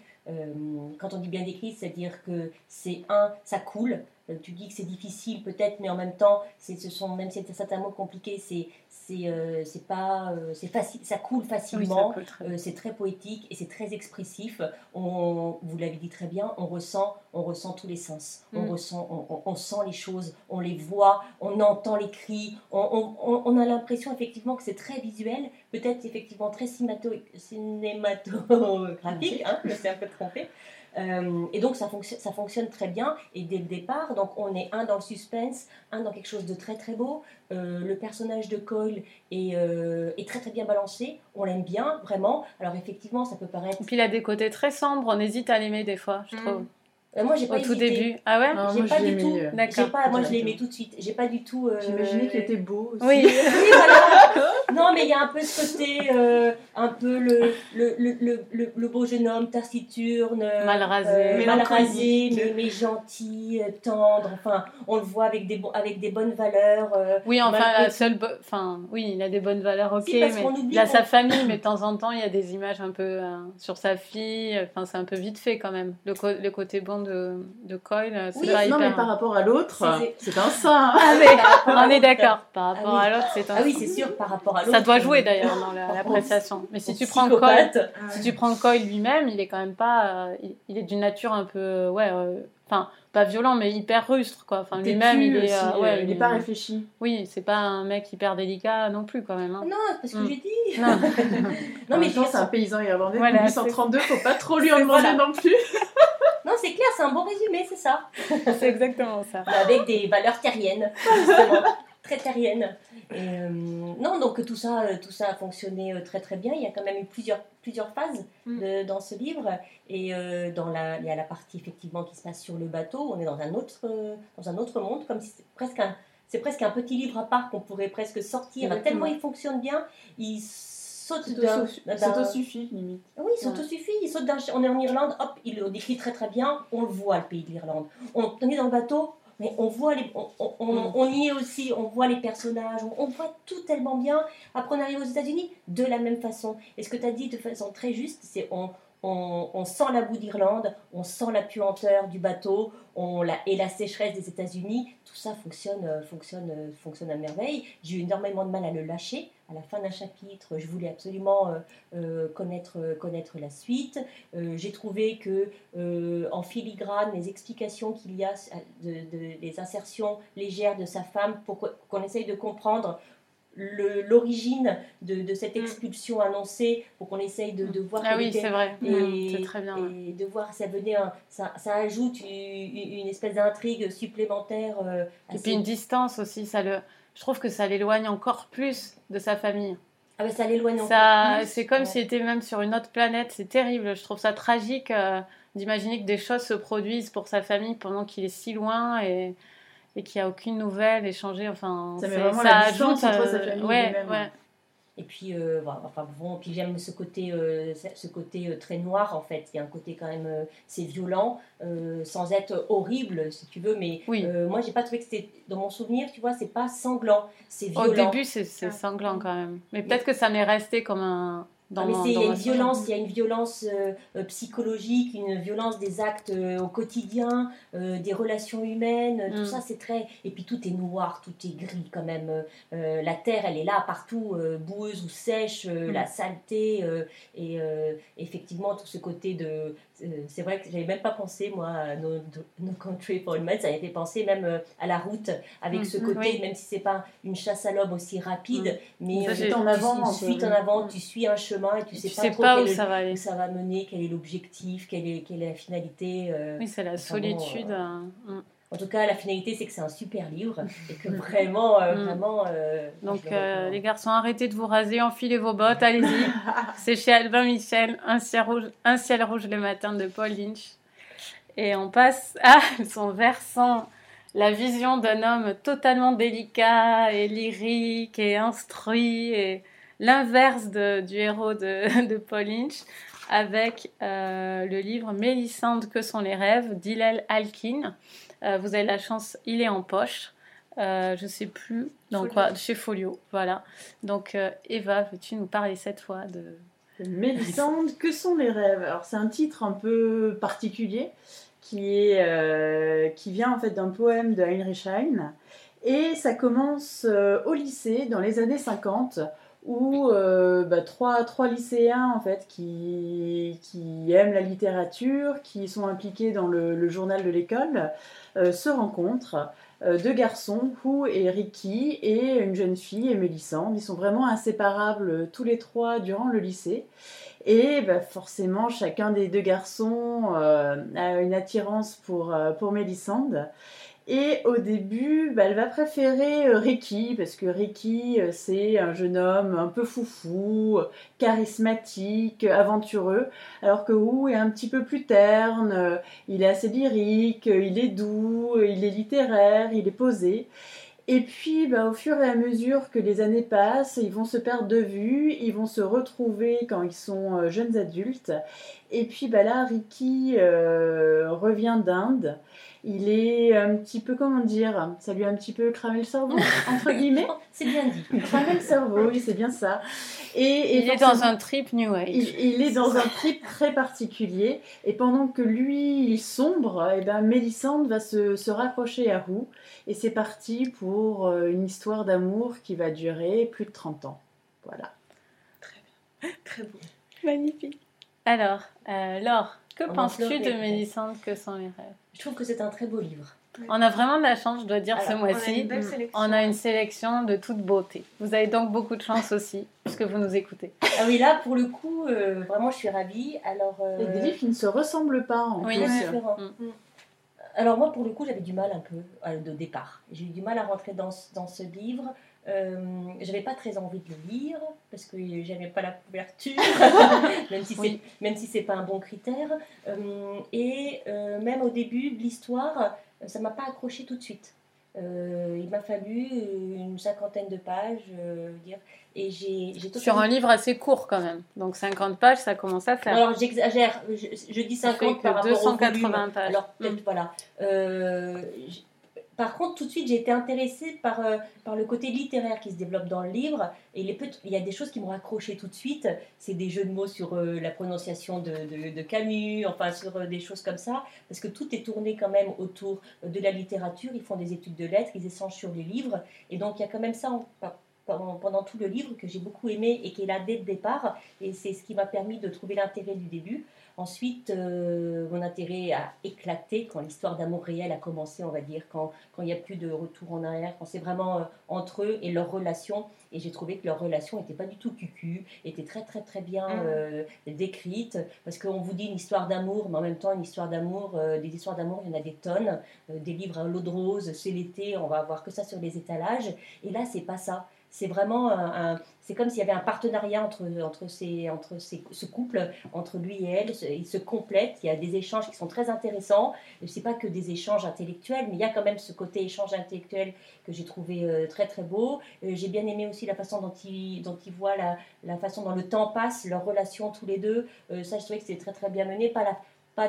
S4: quand on dit bien écrit, c'est-à-dire que c'est un, ça coule. tu dis que c'est difficile peut-être, mais en même temps, ce sont même si c'est certains mots compliqués, c'est euh, c'est pas euh, c'est facile ça coule facilement euh, c'est très poétique et c'est très expressif. On vous l'avez dit très bien on ressent on ressent tous les sens. On mm. ressent on, sent les choses on les voit on entend les cris. On, on a l'impression effectivement que c'est très visuel peut-être effectivement très cinématographique hein, je me suis un peu trompée euh, et donc ça, fonctionne, ça fonctionne très bien. Et dès le départ, donc on est un dans le suspense, un dans quelque chose de très très beau. Euh, le personnage de Coyle est, euh, est, très très bien balancé. On l'aime bien, vraiment. Alors effectivement, ça peut paraître.
S1: Et puis il a des côtés très sombres. On hésite à l'aimer des fois, je mm. trouve.
S4: Euh, moi, j'ai pas
S1: Au tout début. Ah ouais
S4: J'ai pas du tout. D'accord. Pas, moi, je l'ai aimé tout de suite. J'ai pas du tout. Euh...
S3: J'imaginais qu'il était beau aussi.
S1: Oui. [LAUGHS] [LAUGHS]
S4: non, mais il y a un peu ce côté, euh, un peu le, le, le, le, le beau jeune homme taciturne.
S1: Mal rasé.
S4: mal rasé, mais, mais, gentil, tendre. Enfin, on le voit avec des, avec des bonnes valeurs.
S1: oui, enfin, la seule. Enfin, oui, il a des bonnes valeurs, ok. mais il a sa famille, mais de temps en temps, il y a des images un peu sur sa fille. Enfin, c'est un peu vite fait quand même. Le, le côté bon de, de Coyle,
S3: c'est pas non, mais par rapport à l'autre, c'est un saint.
S1: Ah, on est d'accord. Par rapport à l'autre, c'est un
S4: Ah oui, c'est sûr, par rapport à l'autre.
S1: Ça doit jouer d'ailleurs dans la, [LAUGHS] prestation. Mais si tu, prends Coyle, si tu prends Coyle lui-même, il est quand même pas. Euh, il, est d'une nature un peu. Ouais. Euh, enfin, pas violent, mais hyper rustre, quoi. Enfin, lui-même, il est.
S3: Euh, ouais, il, est pas réfléchi.
S1: Oui, c'est pas un mec hyper délicat non plus, quand même. Hein.
S4: Non, c'est parce que mm. j'ai dit. Non, [LAUGHS]
S3: non [LAUGHS] mais c'est un paysan irlandais. Voilà, 1832, faut pas trop lui en demander non plus.
S4: Non, c'est clair, c'est un bon résumé, c'est ça.
S1: c'est exactement ça.
S4: Avec des valeurs terriennes, justement. Très terriennes. Euh, non, donc tout ça, euh, tout ça a fonctionné euh, très très bien. Il y a quand même eu plusieurs, plusieurs phases mm. dans ce livre. Et dans la, il y a la partie effectivement qui se passe sur le bateau. On est dans un autre, dans un autre monde, comme si c'était presque un, c'est presque un petit livre à part qu'on pourrait presque sortir. Tellement il fonctionne bien. Il
S3: saute suffit limite.
S4: Oui, s'auto-suffit. Il saute On est en Irlande, hop, il le décrit très très bien. On le voit, le pays de l'Irlande. On, est dans le bateau, mais on voit les, on, on, y est aussi, on voit les personnages, on, voit tout tellement bien. Après, on arrive aux États-Unis de la même façon. Et ce que tu as dit de façon très juste, c'est on, on, sent la boue d'Irlande, on sent la puanteur du bateau on la, et la sécheresse des États-Unis. Tout ça fonctionne, euh, fonctionne, euh, fonctionne à merveille. J'ai eu énormément de mal à le lâcher. À la fin d'un chapitre, je voulais absolument euh, connaître, connaître la suite. J'ai trouvé que en filigrane, les explications qu'il y a, de, les insertions légères de sa femme, pour qu'on essaye de comprendre l'origine de, de cette expulsion annoncée pour qu'on essaye de, de voir
S1: Ah oui, c'est vrai.
S4: et,
S1: Mm, C'est très bien. ouais.
S4: et de voir ça venait un- ça, ça ajoute une, une espèce d'intrigue supplémentaire euh,
S1: Et puis une distance aussi, ça le, je trouve que ça l'éloigne encore plus de sa famille.
S4: ah ben, ça l'éloigne encore plus.
S1: c'est comme
S4: Ouais.
S1: s'il était même sur une autre planète. C'est terrible. Je trouve ça tragique euh, d'imaginer que des choses se produisent pour sa famille pendant qu'il est si loin et, et qu'il n'y a aucune nouvelle échangée. Enfin,
S3: Ça met vraiment
S1: ça
S3: la distance
S1: ajoute,
S3: entre sa
S1: euh,
S3: famille et
S1: ouais,
S3: lui-même.
S1: ouais.
S4: Et puis, euh, enfin bon, puis j'aime ce côté, euh, ce- côté euh, très noir en fait. Il y a un côté quand même, euh, c'est violent, sans être horrible si tu veux, mais
S1: Oui.
S4: moi j'ai pas trouvé que c'était, dans mon souvenir, tu vois, c'est pas sanglant, c'est
S1: Au
S4: violent.
S1: début, c'est c'est
S2: Ah.
S1: sanglant quand même. Mais peut-être que ça m'est resté comme un. Dans
S4: Ah, mais il y a une violence, il y a une violence euh, euh, psychologique, une violence des actes euh, au quotidien, euh, des relations humaines,
S1: Mm.
S4: tout ça c'est très. Et puis tout est noir, tout est gris quand même. Euh, euh, la terre, elle est là partout, euh, boueuse ou sèche, euh,
S1: Mm.
S4: la saleté euh, et euh, effectivement tout ce côté de. Euh, c'est vrai que j'avais même pas pensé moi à No, no Country for Old Men, ça avait fait penser même euh, à la route avec
S1: Mm.
S4: ce côté,
S1: Oui.
S4: même si c'est pas une chasse à l'homme aussi rapide, mais
S1: Ça,
S4: euh, tu-
S3: en avant,
S4: tu, suites en avant,
S3: Mm.
S4: tu suis un chemin et tu sais
S1: Tu
S4: pas
S1: sais
S4: trop
S1: pas où ça va aller.
S4: où ça va mener, quel est l'objectif, quelle est, quelle est la finalité. euh.
S1: Oui, c'est la
S4: bon,
S1: solitude.
S4: euh,
S1: mm.
S4: En tout cas, la finalité, c'est que c'est un super livre et que vraiment, euh,
S1: Mm.
S4: vraiment. euh,
S1: Donc, euh, les garçons, arrêtez de vous raser, enfilez vos bottes, allez-y. [LAUGHS] C'est chez Albin Michel, un ciel, rouge, un ciel rouge le matin de Paul Lynch. Et on passe à [LAUGHS] son versant, la vision d'un homme totalement délicat et lyrique et instruit, et l'inverse du héros de, [LAUGHS] de Paul Lynch, avec le livre Mélissande, que sont les rêves d'Hillel Alkin. Euh, vous avez la chance, il est en poche. Euh, je sais plus dans
S2: Folio.
S1: quoi, chez Folio, voilà. Donc euh, Eva, veux-tu nous parler cette fois de
S3: Mélissande, que sont les rêves? Alors c'est un titre un peu particulier qui, est, euh, qui vient en fait d'un poème de Heinrich Heine et ça commence euh, au lycée dans les années 50 où euh, bah, trois, trois lycéens en fait qui, qui aiment la littérature, qui sont impliqués dans le, journal de l'école, euh, se rencontrent. Euh, deux garçons, Hu et Ricky, et une jeune fille, Mélissande. Ils sont vraiment inséparables tous les trois durant le lycée. Et bah, forcément, chacun des deux garçons a une attirance pour, pour Mélissande. Et au début, bah, elle va préférer euh, Ricky, parce que Ricky, euh, c'est un jeune homme un peu foufou, charismatique, aventureux, alors que Wu est un petit peu plus terne, euh, il est assez lyrique, il est doux, il est littéraire, il est posé. Et puis, bah, au fur et à mesure que les années passent, ils vont se perdre de vue, ils vont se retrouver quand ils sont jeunes adultes. Et puis bah, là, Ricky revient d'Inde. Il est un petit peu, comment dire, ça lui a un petit peu cramé le cerveau, [LAUGHS] entre guillemets.
S4: C'est bien dit.
S3: Cramé le cerveau, oui, c'est bien ça. Et, et
S1: Il est dans un trip New Age.
S3: il, il est dans un trip très particulier et pendant que lui il sombre, et ben Mélissande va se, se raccrocher à Roux et c'est parti pour euh, une histoire d'amour qui va durer plus de 30 ans. Voilà.
S2: Très beau.
S1: Magnifique. Alors, euh, Laure, que penses-tu de. Mélissande Que sont les rêves?
S4: Je trouve que c'est un très beau livre.
S1: On a vraiment de la chance, je dois dire,
S4: Alors,
S1: ce
S2: On a
S1: mois-ci.
S2: une belle sélection.
S1: On a une sélection de toute beauté. Vous avez donc beaucoup de chance aussi, [LAUGHS] puisque vous nous écoutez.
S4: Ah oui, là, pour le coup, euh, vraiment, je suis ravie. Alors, euh,
S3: Et des livres qui ne se ressemblent pas en
S1: Oui,
S3: plus.
S1: ouais.
S4: différents.
S1: Mm.
S4: Alors moi, pour le coup, j'avais du mal un peu euh, de départ. J'ai eu du mal à rentrer dans, dans ce livre. Euh, j'avais pas très envie de le lire parce que j'aimais pas la couverture, [LAUGHS] même si
S1: Oui.
S4: c'est même si c'est pas un bon critère. Euh, et euh, même au début de l'histoire, ça m'a pas accroché tout de suite. Il m'a fallu une cinquantaine de pages, dire, et j'ai j'ai
S1: Sur un livre assez court quand même. Donc 50 pages, ça commence à faire.
S4: alors j'exagère, je, je dis
S1: Ça fait
S4: 50
S1: que
S4: par rapport au
S1: 280
S4: volume.
S1: pages.
S4: Alors peut-être
S1: Mm.
S4: voilà. Par contre, tout de suite, j'ai été intéressée par, euh, par le côté littéraire qui se développe dans le livre. Et il y a des choses qui m'ont accroché tout de suite. C'est des jeux de mots sur euh, la prononciation de, de- Camus, enfin sur euh, des choses comme ça. Parce que tout est tourné quand même autour de la littérature. Ils font des études de lettres, ils échangent sur les livres. Et donc il y a quand même ça pendant tout le livre que j'ai beaucoup aimé et qui est là dès le départ. Et c'est ce qui m'a permis de trouver l'intérêt du début. Ensuite, euh, mon intérêt a éclaté quand l'histoire d'amour réel a commencé, on va dire, quand il n'y a plus de retour en arrière, quand c'est vraiment euh, entre eux et leur relation. Et j'ai trouvé que leur relation n'était pas du tout cucu, était très très très bien mmh. euh, décrite, parce qu'on vous dit une histoire d'amour, mais en même temps une histoire d'amour, des histoires d'amour, il y en a des tonnes, des livres à l'eau de rose, c'est l'été, on va avoir que ça sur les étalages. Et là, c'est pas ça. C'est vraiment c'est comme s'il y avait un partenariat entre, entre, ces, entre ces, ce couple, entre lui et elle. Ils se complètent. Il y a des échanges qui sont très intéressants. Ce n'est pas que des échanges intellectuels, mais il y a quand même ce côté échange intellectuel que j'ai trouvé euh, très très beau. Euh, j'ai bien aimé aussi la façon dont ils, dont ils voient la, la, façon dont le temps passe, leur relation tous les deux. Euh, ça, je trouvais que c'était très très bien mené. Pas, la, pas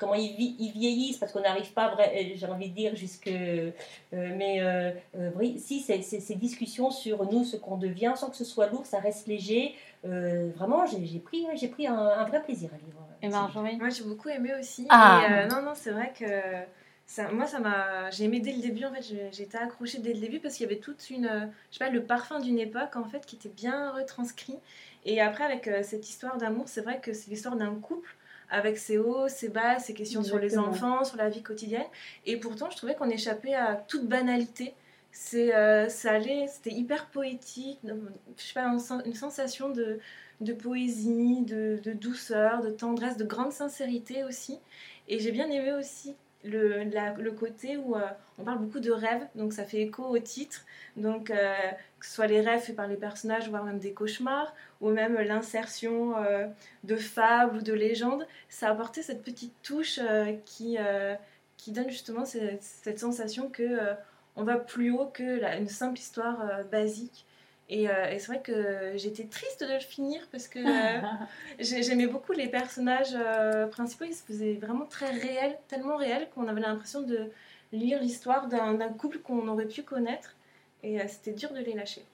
S4: comment ils, ils vieillissent, parce qu'on n'arrive pas, euh, j'ai envie de dire, jusque. Euh, mais euh, si, c'est ces discussions sur nous, ce qu'on devient, sans que ce soit lourd, ça reste léger. vraiment, j'ai pris, j'ai pris un, vrai plaisir à lire.
S1: Et Marjorie
S2: Moi, j'ai beaucoup aimé aussi. Ah. non, non, c'est vrai que. Ça, moi, ça m'a, j'ai aimé dès le début. En fait, j'étais accrochée dès le début parce qu'il y avait toute une, je sais pas, le parfum d'une époque en fait qui était bien retranscrit. Et après, avec cette histoire d'amour, c'est vrai que c'est l'histoire d'un couple avec ses hauts, ses bas, ses questions sur les enfants, sur la vie quotidienne. Et pourtant, je trouvais qu'on échappait à toute banalité. C'est, euh, ça allait, c'était hyper poétique, je sais pas, une sensation de, de poésie, de, de, douceur, de tendresse, de grande sincérité aussi. Et j'ai bien aimé aussi le, le côté où euh, on parle beaucoup de rêves, donc ça fait écho au titre. Donc, euh, que ce soit les rêves faits par les personnages, voire même des cauchemars, ou même l'insertion euh, de fables ou de légendes, ça a apporté cette petite touche qui, qui donne justement cette, sensation que on va plus haut que une simple histoire basique. Euh, et, c'est vrai que j'étais triste de le finir parce que euh, [LAUGHS] j'aimais beaucoup les personnages euh, principaux. Ils se faisaient vraiment très réels, tellement réels qu'on avait l'impression de lire l'histoire d'un couple qu'on aurait pu connaître. Et c'était dur de les lâcher.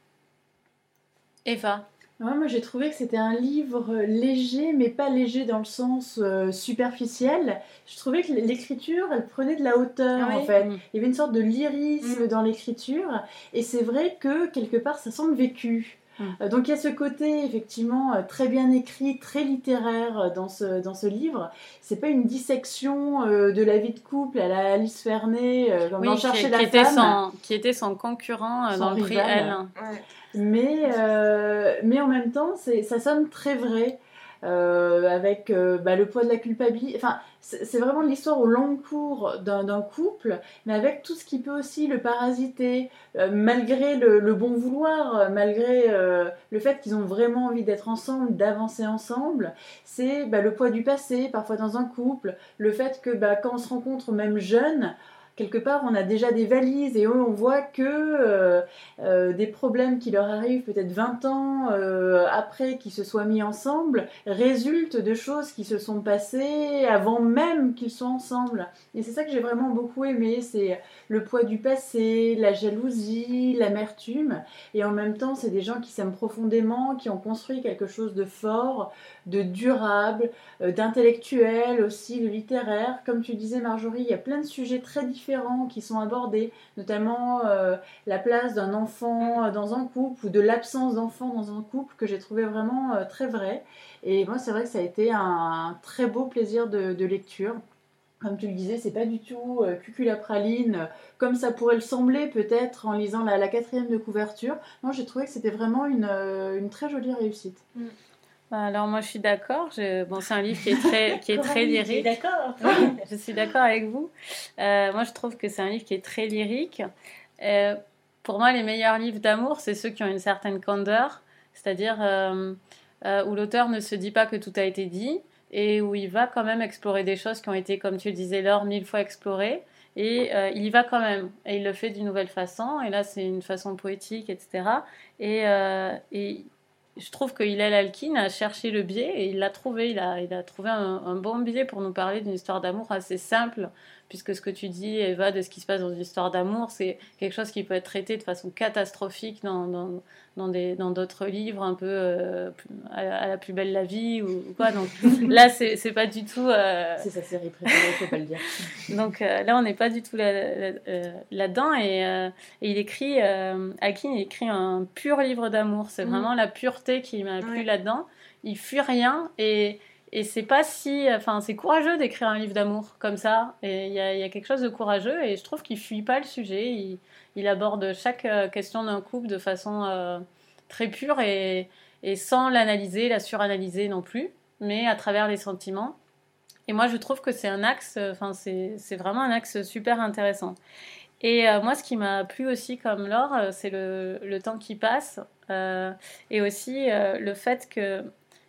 S1: Eva?
S3: Moi j'ai trouvé que c'était un livre léger, mais pas léger dans le sens euh, superficiel. Je trouvais que l'écriture, elle prenait de la hauteur ah en fait. Mm. Il y avait une sorte de lyrisme mm. dans l'écriture, et c'est vrai que quelque part ça semble vécu. Mm. Euh, donc il y a ce côté effectivement euh, très bien écrit, très littéraire dans ce, dans ce livre. C'est pas une dissection de la vie de couple à la Alice Fernet, comme dans Chercher la
S1: qui était Son, qui était son concurrent dans le prix Elle.
S3: Mais, euh, mais en même temps, ça sonne très vrai. Euh, avec euh, bah, le poids de la culpabilité. Enfin, c'est vraiment l'histoire au long cours d'un couple, mais avec tout ce qui peut aussi le parasiter, malgré le, bon vouloir, malgré le fait qu'ils ont vraiment envie d'être ensemble, d'avancer ensemble. C'est bah, le poids du passé, parfois dans un couple, le fait que bah, quand on se rencontre même jeune, quelque part, on a déjà des valises et on voit que euh, euh, des problèmes qui leur arrivent peut-être 20 ans euh, après qu'ils se soient mis ensemble résultent de choses qui se sont passées avant même qu'ils soient ensemble. Et c'est ça que j'ai vraiment beaucoup aimé, c'est le poids du passé, la jalousie, l'amertume. Et en même temps, c'est des gens qui s'aiment profondément, qui ont construit quelque chose de fort, de durable, d'intellectuel aussi, de littéraire. Comme tu disais Marjorie, il y a plein de sujets très différents qui sont abordés, notamment euh, la place d'un enfant euh, dans un couple ou de l'absence d'enfant dans un couple que j'ai trouvé vraiment euh, très vrai. Et moi, c'est vrai que ça a été un, très beau plaisir de, lecture. Comme tu le disais, c'est pas du tout cuculapraline comme ça pourrait le sembler peut-être en lisant la, quatrième de couverture. Non, j'ai trouvé que c'était vraiment une, très jolie réussite. Mm.
S1: Bah, alors moi je suis d'accord. Bon, c'est un livre qui est très, [LAUGHS] qui est très lyrique.
S4: d'accord. [LAUGHS]
S1: je suis d'accord avec vous. Euh, moi je trouve que c'est un livre qui est très lyrique. Euh, pour moi les meilleurs livres d'amour c'est ceux qui ont une certaine candeur, c'est-à-dire euh, où l'auteur ne se dit pas que tout a été dit et où il va quand même explorer des choses qui ont été, comme tu le disais Laure, mille fois explorées. Et il y va quand même. Et il le fait d'une nouvelle façon. Et là, c'est une façon poétique, etc. Et, et je trouve que Hillel Alkin a cherché le biais et il l'a trouvé. Il a, il a trouvé un, bon biais pour nous parler d'une histoire d'amour assez simple, puisque ce que tu dis, Eva, de ce qui se passe dans une histoire d'amour, c'est quelque chose qui peut être traité de façon catastrophique dans, dans, dans des, dans d'autres livres, un peu euh, à, la plus belle la vie ou, quoi. Donc [LAUGHS] là, c'est, c'est pas du tout.
S3: Euh, c'est sa série préférée, faut pas le dire. [LAUGHS]
S1: Donc euh, là, on n'est pas du tout là, là, dedans et, et, il écrit, Akin, il écrit un pur livre d'amour. C'est mm. vraiment la pureté qui m'a plu là-dedans. Il fuit rien et et c'est pas si. Enfin, c'est courageux d'écrire un livre d'amour comme ça. Il y, a, quelque chose de courageux. Et je trouve qu'il fuit pas le sujet. Il, aborde chaque euh, question d'un couple de façon euh, très pure et, sans l'analyser, la suranalyser non plus, mais à travers les sentiments. Et moi, je trouve que c'est un axe. Enfin, c'est vraiment un axe super intéressant. Et euh, moi, ce qui m'a plu aussi comme Laure, c'est le, temps qui passe et aussi le fait que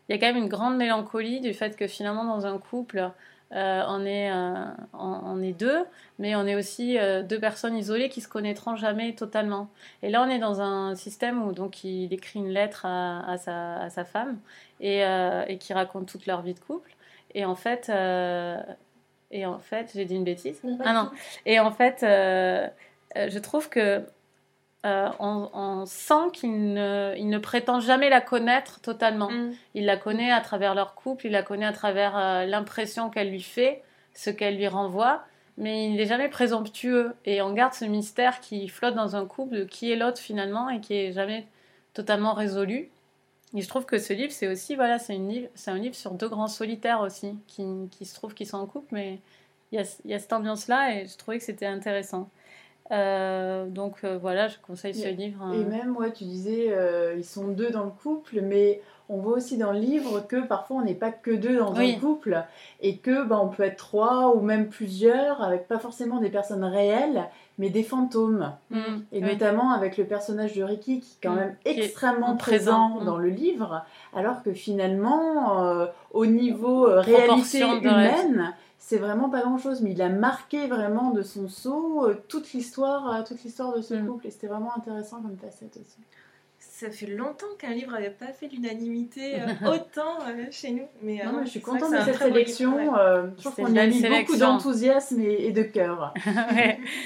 S1: il y a quand même une grande mélancolie du fait que finalement dans un couple, euh, on, est, euh, on, est deux, mais on est aussi euh, deux personnes isolées qui se connaîtront jamais totalement. Et là, on est dans un système où donc il écrit une lettre à, à, sa, à sa, femme et, et, qui raconte toute leur vie de couple. Et en fait, et en fait, j'ai dit une bêtise? Ah non. Et en fait, je trouve que euh, on, sent qu'il ne, il ne, prétend jamais la connaître totalement. Mm. Il la connaît à travers leur couple, il la connaît à travers euh, l'impression qu'elle lui fait, ce qu'elle lui renvoie, mais il n'est jamais présomptueux. Et on garde ce mystère qui flotte dans un couple de qui est l'autre finalement et qui est jamais totalement résolu. Et je trouve que ce livre, c'est aussi, voilà, c'est, c'est un livre sur deux grands solitaires aussi, qui, qui se trouvent qu'ils sont en couple, mais il y a, il y a cette ambiance-là et je trouvais que c'était intéressant. Euh, donc euh, voilà, je conseille ce livre.
S3: Et hein. même, ouais, tu disais, euh, ils sont deux dans le couple, mais on voit aussi dans le livre que parfois on n'est pas que deux dans un couple et que bah, on peut être trois ou même plusieurs avec pas forcément des personnes réelles mais des fantômes. Mm. et notamment avec le personnage de Ricky qui est quand mm. même extrêmement présent, mm. dans le livre, alors que finalement, au niveau réalité humaine, c'est vraiment pas grand chose, mais il a marqué vraiment de son saut euh, toute l'histoire, euh, toute l'histoire de ce mm. couple, et c'était vraiment intéressant comme facette aussi
S2: ça fait longtemps qu'un livre n'avait pas fait l'unanimité [LAUGHS] euh, autant chez nous. Mais,
S3: non, je suis contente de cette sélection. je pense qu'on y a mis beaucoup d'enthousiasme et, de cœur. [LAUGHS]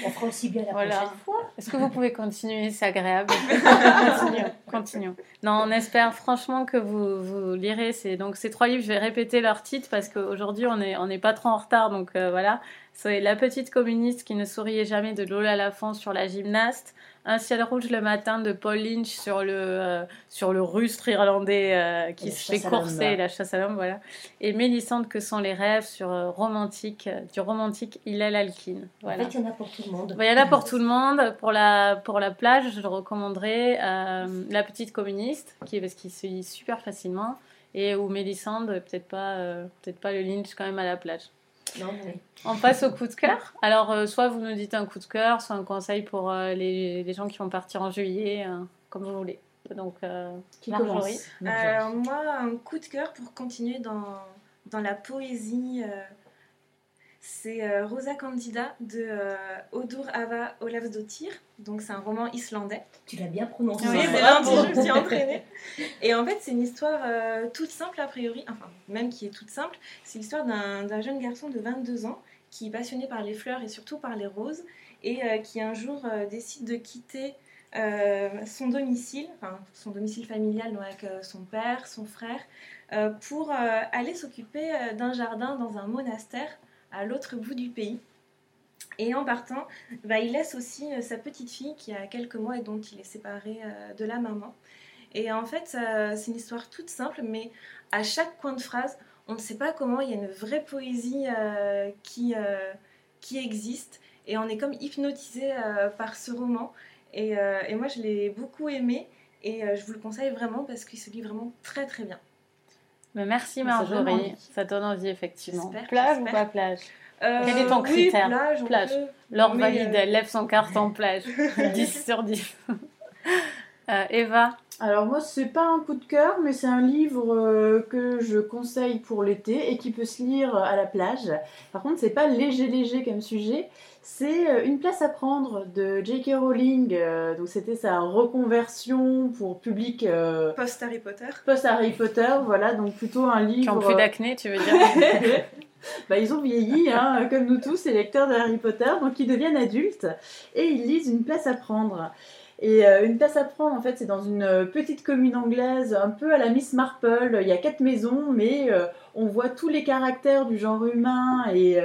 S4: On fera aussi bien la prochaine fois.
S1: Est-ce que vous pouvez continuer? C'est agréable. [LAUGHS] continuons, continuons. Non, on espère franchement que vous, vous lirez. C'est donc ces trois livres. Je vais répéter leur titre parce qu'aujourd'hui on n'est on est pas trop en retard. Donc voilà, c'est La petite communiste qui ne souriait jamais de Lola Lafont sur la gymnaste. Un ciel rouge le matin de Paul Lynch sur le, euh, sur le rustre irlandais euh, qui se fait courser, la chasse à l'homme, voilà. Et Mélissande que sont les rêves sur euh, romantique, du romantique Hillel Alkin.
S4: Voilà. En fait, il y en a pour tout le monde.
S1: il y en a pour tout le monde. Pour la, pour la plage, je recommanderais La petite communiste, qui, parce qu'il se lit super facilement. Et où Mélissande, peut-être pas, peut-être pas le Lynch quand même à la plage. On passe au coup de cœur. Alors, euh, soit vous nous dites un coup de cœur, soit un conseil pour euh, les, les, gens qui vont partir en juillet, euh, comme vous voulez. Donc,
S3: qui commence
S2: Moi, un coup de cœur pour continuer dans, dans la poésie c'est euh, Rosa Candida de euh, Odur Ava Olavsdottir. Donc c'est un roman islandais.
S4: Tu l'as bien prononcé.
S2: Oui, c'est lundi, je me suis entraînée. Et en fait, c'est une histoire euh, toute simple a priori, enfin même qui est toute simple. C'est l'histoire d'un jeune garçon de 22 ans qui est passionné par les fleurs et surtout par les roses et qui un jour décide de quitter son domicile, enfin son domicile familial donc avec son père, son frère, pour aller s'occuper d'un jardin dans un monastère à l'autre bout du pays. Et en partant, bah, il laisse aussi euh, sa petite fille qui a quelques mois et dont il est séparé euh, de la maman. Et en fait, c'est une histoire toute simple, mais à chaque coin de phrase, on ne sait pas comment, il y a une vraie poésie euh, qui, qui existe. Et on est comme hypnotisé par ce roman. Et moi, je l'ai beaucoup aimé. Et je vous le conseille vraiment parce qu'il se lit vraiment très très bien.
S1: Mais merci Marjorie, ça donne envie effectivement. Plage ou pas plage euh, Quel est ton critère
S2: Plage. plage.
S1: Laure valide, elle lève son carton plage. [LAUGHS] 10 sur 10. [LAUGHS] Euh, Eva
S3: Alors moi, c'est pas un coup de cœur, mais c'est un livre euh, que je conseille pour l'été et qui peut se lire à la plage. Par contre, c'est pas léger léger comme sujet. C'est euh, Une place à prendre de J.K. Rowling. Euh, donc c'était sa reconversion pour public. Euh,
S2: post Harry Potter.
S3: Post Harry Potter, voilà. Donc plutôt un livre.
S1: Qui ont plus d'acné, tu veux dire [LAUGHS]
S3: bah, ils ont vieilli, hein, comme nous tous, les lecteurs de Harry Potter, donc ils deviennent adultes et ils lisent Une place à prendre. Et euh, Une place à prendre, en fait, c'est dans une euh, petite commune anglaise, un peu à la Miss Marple. Il y a quatre maisons, mais euh, on voit tous les caractères du genre humain et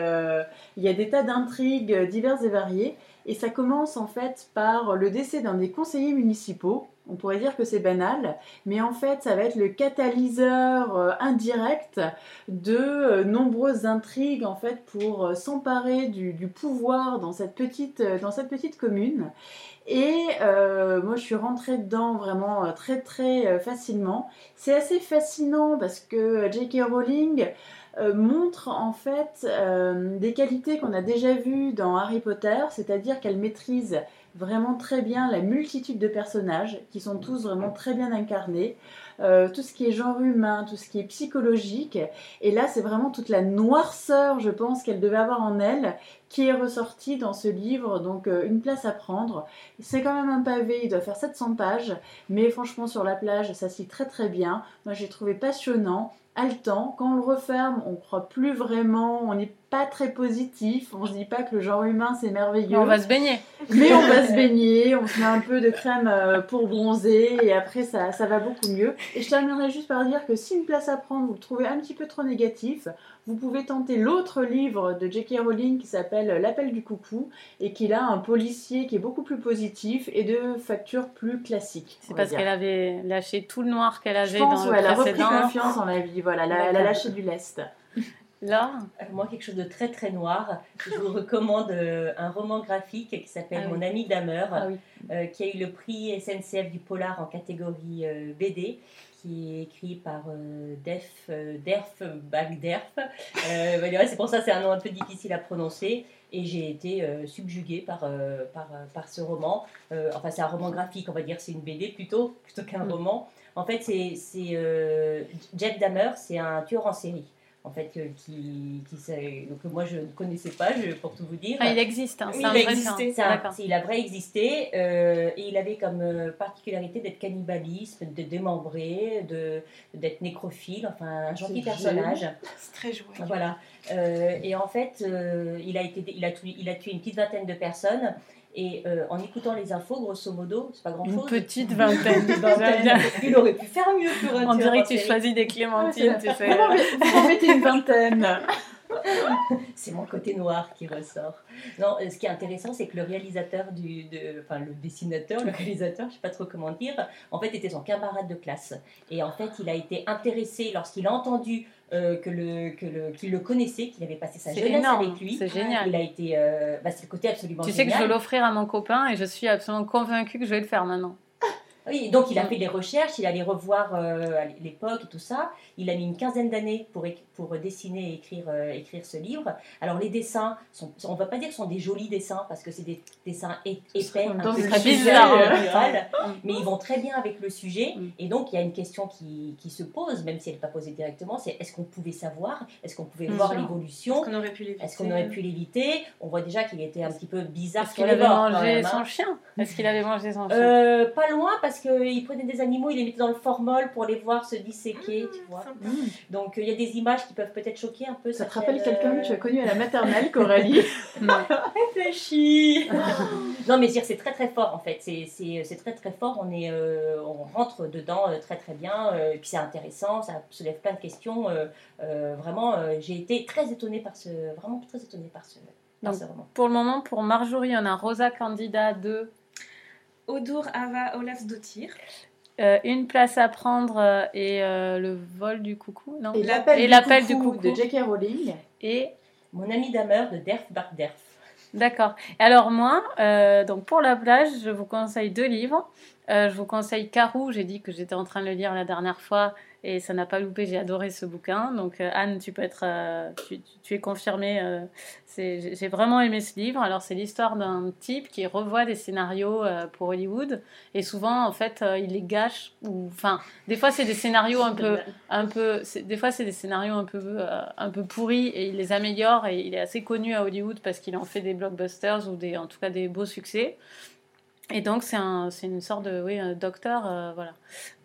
S3: il y a des tas d'intrigues diverses et variées. Et ça commence en fait par le décès d'un des conseillers municipaux. On pourrait dire que c'est banal, mais en fait ça va être le catalyseur euh, indirect de euh, nombreuses intrigues en fait pour euh, s'emparer du, pouvoir dans cette petite, commune. Et moi, je suis rentrée dedans vraiment très très facilement. C'est assez fascinant parce que J.K. Rowling montre en fait des qualités qu'on a déjà vues dans Harry Potter, c'est-à-dire qu'elle maîtrise vraiment très bien la multitude de personnages qui sont tous vraiment très bien incarnés, euh, tout ce qui est genre humain, tout ce qui est psychologique. Et là, c'est vraiment toute la noirceur, je pense, qu'elle devait avoir en elle, qui est ressortie dans ce livre. Donc, une place à prendre. C'est quand même un pavé, il doit faire 700 pages, mais franchement, sur la plage, ça se très très bien. Moi, j'ai trouvé passionnant haletant. Quand on le referme, on croit plus vraiment, on n'est pas très positif. On se dit pas que le genre humain c'est merveilleux.
S1: on va se baigner.
S3: Mais on va se [LAUGHS] baigner, on se met un peu de crème euh, pour bronzer et après ça, ça va beaucoup mieux. Et je terminerai juste par dire que si une place à prendre vous le trouvez un petit peu trop négatif, vous pouvez tenter l'autre livre de J.K. Rowling qui s'appelle L'appel du coucou et qui a un policier qui est beaucoup plus positif et de facture plus classique.
S1: C'est parce qu'elle avait lâché tout le noir qu'elle avait dans le
S3: ouais, Elle a repris confiance en la vie, voilà, elle a lâché du lest.
S4: Là, moi, quelque chose de très très noir. Je vous recommande euh, un roman graphique qui s'appelle ah Mon ami Damer, ah euh, qui a eu le prix SNCF du Polar en catégorie euh, BD, qui est écrit par Def, Derf Bagderf. c'est pour ça c'est un nom un peu difficile à prononcer. Et j'ai été subjuguée par, par, par, ce roman. enfin, c'est un roman graphique, on va dire, c'est une BD plutôt, plutôt qu'un mm. roman. En fait, c'est Jeff Dahmer, c'est un tueur en série en fait, qui, qui donc moi je ne connaissais pas, je, pour tout vous dire.
S1: Ah, il existe, hein,
S4: il, a existé, il a vrai existé, euh, et il avait comme euh, particularité d'être cannibaliste, de démembrer, de d'être nécrophile, enfin un gentil personnage.
S2: C'est très joué.
S4: Voilà. Euh, et en fait, il a été, il a tué, il a tué une petite vingtaine de personnes. Et euh, en écoutant les infos, grosso modo, c'est pas grand chose.
S1: Une petite vingtaine.
S4: Il aurait pu faire mieux pour un
S1: On dirait que tu choisis des clémentines, tu sais.
S3: Vous mettez une vingtaine. [LAUGHS]
S4: c'est mon côté noir qui ressort. Non, ce qui est intéressant, c'est que le réalisateur du, de, enfin le dessinateur, le réalisateur, je sais pas trop comment dire, en fait était son camarade de classe. Et en fait, il a été intéressé lorsqu'il a entendu euh, que le que le qu'il le connaissait, qu'il avait passé sa jeunesse avec lui.
S1: C'est génial.
S4: Il a été, euh, bah, c'est le côté absolument.
S1: Tu
S4: sais
S1: que je veux l'offrir à mon copain et je suis absolument convaincue que je vais le faire maintenant.
S4: Oui, donc il a fait des recherches, il allait revoir euh, à l'époque et tout ça. Il a mis une quinzaine d'années pour, pour dessiner et écrire, euh, écrire ce livre. Alors les dessins, sont, on ne va pas dire que ce sont des jolis dessins parce que c'est des dessins épais, un peu
S1: très bizarre,
S4: hein. mais ils vont très bien avec le sujet. Mm. Et donc il y a une question qui, qui se pose, même si elle n'est pas posée directement, c'est est-ce qu'on pouvait savoir, est-ce qu'on pouvait voir l'évolution,
S2: est-ce qu'on aurait pu l'éviter?
S4: Est-ce qu'on aurait pu l'éviter? On voit déjà qu'il était un petit peu bizarre.
S1: Est-ce qu'il avait mangé son chien? Est-ce qu'il avait mangé son chien?
S4: Euh, Pas loin parce parce qu'il prenait des animaux, il les mettait dans le formol pour les voir se disséquer, tu vois. Mmh. Donc euh, il y a des images qui peuvent peut-être choquer un peu.
S3: Ça te rappelle quelqu'un que tu as connu à la maternelle, Coralie [LAUGHS]
S4: Réfléchis [LAUGHS] Non, mais dire c'est très très fort en fait. C'est très très fort. On, est, euh, on rentre dedans euh, très très bien. et puis c'est intéressant, ça soulève plein de questions. vraiment, j'ai été très étonnée par ce. Vraiment très étonnée par ce.
S1: Donc, pour le moment, pour Marjorie, on a Rosa Candida de
S2: Odur Ava Olaf Dottir.
S1: Euh, une place à prendre euh, et euh, le vol du coucou, non
S3: Et l'appel du, coucou de J.K. Rowling.
S1: Et
S4: mon ami Damer de Derf Bar Derf.
S1: D'accord. Alors moi, donc pour la plage, je vous conseille deux livres. je vous conseille Carou, j'ai dit que j'étais en train de le lire la dernière fois et ça n'a pas loupé, j'ai adoré ce bouquin. Donc euh, Anne, tu peux être, euh, tu, es confirmée. Euh, j'ai vraiment aimé ce livre. Alors c'est l'histoire d'un type qui revoit des scénarios pour Hollywood et souvent en fait il les gâche ou enfin des fois c'est des scénarios un peu, un peu, des fois c'est des scénarios un peu, un peu pourris et il les améliore et il est assez connu à Hollywood parce qu'il en fait des blockbusters ou des, en tout cas des beaux succès. Et donc, c'est un, c'est une sorte de oui, un docteur, euh, voilà,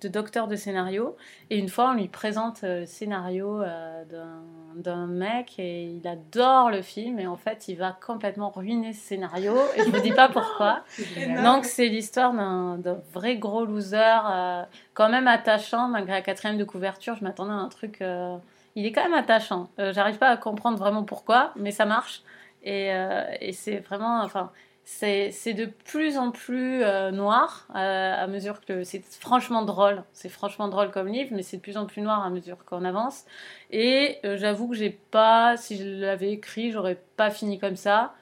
S1: de docteur de scénario. Et une fois, on lui présente euh, le scénario euh, d'un, d'un mec et il adore le film. Et en fait, il va complètement ruiner ce scénario. Et je ne vous dis pas pourquoi. [LAUGHS] Donc, c'est l'histoire d'un, d'un vrai gros loser, euh, quand même attachant, malgré la quatrième de couverture. Je m'attendais à un truc. euh, il est quand même attachant. Euh, j'arrive pas à comprendre vraiment pourquoi, mais ça marche. Et, euh, et c'est vraiment. Enfin, c'est de plus en plus euh, noir euh, à mesure que c'est franchement drôle. C'est franchement drôle comme livre, mais c'est de plus en plus noir à mesure qu'on avance. Et euh, j'avoue que j'ai pas, si je l'avais écrit, j'aurais pas fini comme ça.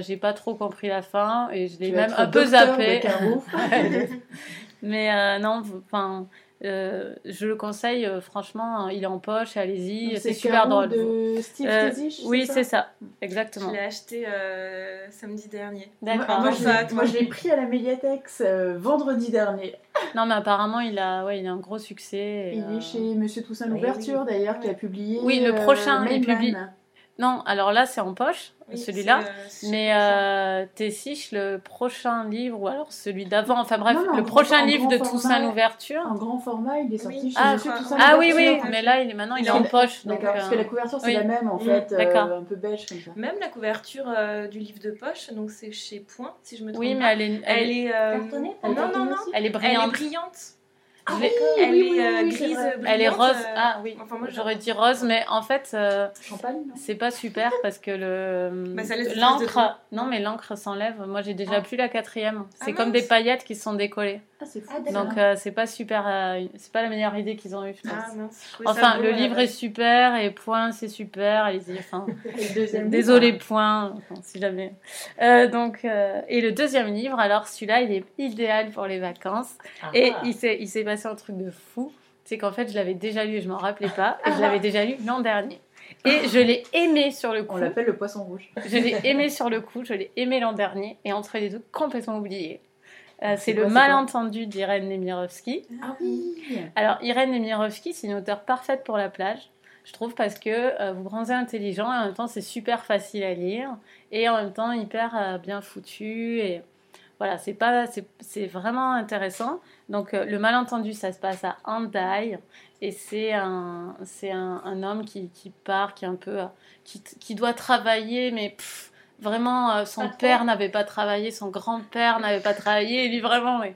S1: J'ai pas trop compris la fin et je l'ai même un peu zappé. [LAUGHS] Mais non, enfin, euh, je le conseille, euh, franchement, il est en poche, allez-y, c'est super drôle.
S3: de Steve
S1: Euh, oui, c'est ça,
S2: Je
S1: exactement.
S2: l'ai acheté euh, samedi dernier.
S1: D'accord.
S3: Moi, moi, je moi, je l'ai pris à la médiathèque euh, vendredi dernier.
S1: Non, mais apparemment, il a, ouais, il a un gros succès. et,
S3: Il
S1: euh,
S3: est chez Monsieur Toussaint
S4: oui,
S3: l'ouverture
S4: oui.
S3: d'ailleurs qui a publié.
S1: Oui, le prochain, il publie. Non, alors là, c'est en poche,
S2: Oui,
S1: celui-là.
S2: euh,
S1: Mais euh, Tessiche, le prochain livre, ou alors celui d'avant, enfin bref,
S3: Non, non,
S1: le prochain
S3: grand-
S1: livre de
S3: format.
S1: Toussaint l'ouverture.
S3: En grand format, il est sorti
S2: Oui.
S3: chez
S1: Ah,
S3: Monsieur Toussaint
S1: Ah oui, oui, mais là, il est maintenant, il est en
S3: que-
S1: poche.
S3: Parce que
S1: euh,
S3: la couverture c'est
S1: oui.
S3: la même en
S1: Mm,
S3: fait, euh,
S1: d'accord.
S3: un peu beige comme ça.
S2: Même la couverture euh, du livre de poche, donc c'est chez Point, si je me trompe
S1: oui, mais
S2: pas.
S1: elle est, elle,
S2: Elle
S1: est,
S2: euh, Non, non, non.
S3: aussi
S1: elle est
S2: Elle est
S1: brillante.
S2: Elle
S3: oui,
S2: est
S3: oui, c'est
S2: grise.
S1: Elle est rose.
S2: euh,
S1: Ah oui,
S2: Enfin,
S1: j'aurais dit rose, mais en fait, euh, c'est pas super parce que le
S2: Bah,
S1: l'encre, non mais l'encre s'enlève. Moi, j'ai déjà
S2: Ah.
S1: plus la quatrième. C'est
S2: Ah,
S1: comme
S2: mince.
S1: des paillettes qui sont décollées.
S3: Ah, c'est fou.
S4: Ah.
S1: Donc euh, c'est pas super, euh, c'est pas la meilleure idée qu'ils ont eue. je pense.
S2: Ah mince. je trouvais ça
S1: Enfin,
S2: beau,
S1: le
S2: euh,
S1: livre est super et point, c'est super. Allez-y. Enfin, [LAUGHS] désolé
S3: livre,
S1: point. Enfin, si jamais. Euh, donc euh, et le deuxième livre, alors celui-là, il est idéal pour les vacances.
S4: Ah,
S1: Et
S4: ah.
S1: il s'est, il s'est passé un truc de fou. C'est qu'en fait, je l'avais déjà lu et je m'en rappelais pas. Et je l'avais déjà lu l'an dernier. Et je l'ai aimé sur le coup.
S3: On l'appelle le poisson rouge.
S1: Je l'ai aimé sur le coup. Je l'ai aimé l'an dernier. Et entre les deux, complètement oublié. Euh, c'est le malentendu d'Irène Nemirovsky.
S3: Ah oui
S1: Alors, Irène Nemirovsky, c'est une auteure parfaite pour la plage. Je trouve parce que euh, vous bronzez intelligent et en même temps c'est super facile à lire et en même temps hyper euh, bien foutu et voilà c'est pas c'est c'est vraiment intéressant. Donc euh, le malentendu ça se passe à Andai et c'est un c'est un, un homme qui, qui part qui est un peu euh, qui, qui doit travailler mais pff, vraiment euh, son père n'avait pas travaillé son grand-père n'avait pas travaillé et lui vraiment mais,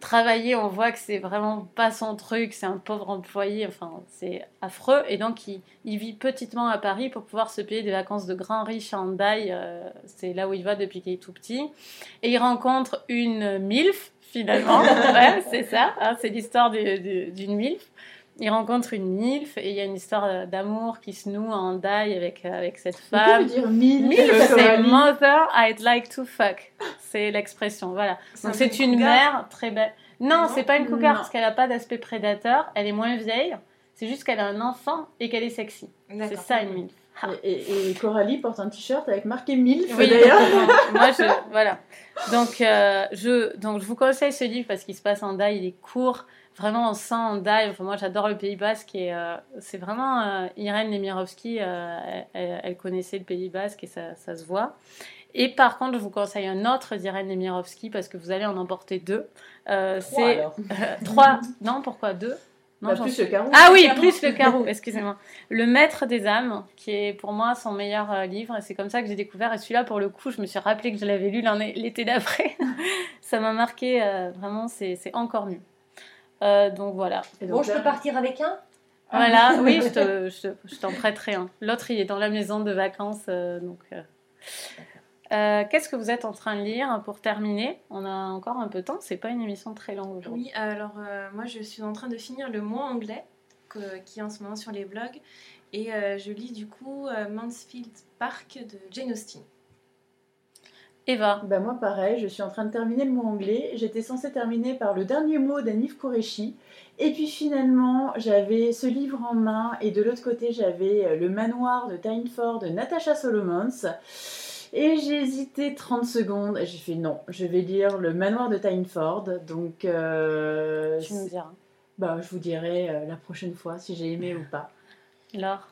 S1: travailler, on voit que c'est vraiment pas son truc, c'est un pauvre employé, enfin c'est affreux. Et donc il, il vit petitement à Paris pour pouvoir se payer des vacances de grand riche à Hendaye, euh, c'est là où il va depuis qu'il est tout petit. Et il rencontre une MILF finalement, [LAUGHS] ouais, c'est ça, hein, c'est l'histoire du- du- d'une MILF. Il rencontre une MILF et il y a une histoire d'amour qui se noue à Hendaye avec, avec cette femme.
S3: dire
S1: MILF,
S3: euh,
S1: c'est Mother I'd like to fuck. C'est l'expression, voilà. Donc c'est une
S2: cougar.
S1: mère très belle. Non,
S2: Non
S1: c'est pas une cougar
S3: Non.
S1: parce qu'elle a pas d'aspect prédateur. Elle est moins vieille. C'est juste qu'elle a un enfant et qu'elle est sexy. C'est ça une MILF.
S3: Et, et- et Coralie porte un t-shirt avec marqué MILF
S1: Oui,
S3: d'ailleurs.
S1: moi je [LAUGHS] voilà. Donc euh, je donc je vous conseille ce livre parce qu'il se passe en Daï, il est court. Vraiment, en Daï. Enfin, moi, j'adore le Pays Basque et euh, c'est vraiment euh, Irène Nemirovsky. euh, elle, connaissait le Pays Basque et ça, ça se voit. Et par contre, je vous conseille un autre d'Irène Nemirovsky parce que vous allez en emporter deux.
S3: Trois,
S1: c'est trois. Non, pourquoi deux? Non,
S3: Bah, plus le carreau.
S1: ah oui,
S4: Carreau.
S1: plus le carreau, [LAUGHS] excusez-moi. Le Maître des âmes, qui est pour moi son meilleur euh, livre, et c'est comme ça que j'ai découvert. Et celui-là, pour le coup, je me suis rappelé que je l'avais lu l'été d'après. [LAUGHS] ça m'a marqué, euh, vraiment, c'est encore mieux. Euh, donc voilà.
S3: Et
S4: Bon, je peux partir avec un?
S1: Voilà, oui, je te- je te- je t'en prêterai un. L'autre, il est dans la maison de vacances, euh, donc. euh. Euh, Qu'est-ce que vous êtes en train de lire pour terminer? On a encore un peu de temps, c'est pas une émission très longue aujourd'hui.
S2: Oui, alors euh, moi je suis en train de finir le mois anglais que- qui est en ce moment sur les blogs et euh, je lis du coup euh, Mansfield Park de Jane Austen.
S1: Eva,
S3: Bah moi pareil, je suis en train de terminer le mot anglais. J'étais censée terminer par le dernier mot d'Anif Qureshi. Et puis finalement, j'avais ce livre en main et de l'autre côté, j'avais euh, Le manoir de Tyneford de Natasha Solomons. Et j'ai hésité 30 secondes j'ai fait non, je vais lire Le manoir de Tyneford. Donc euh,
S1: tu nous diras.
S3: bah, je vous dirai euh, la prochaine fois si j'ai aimé ou pas.
S1: Laure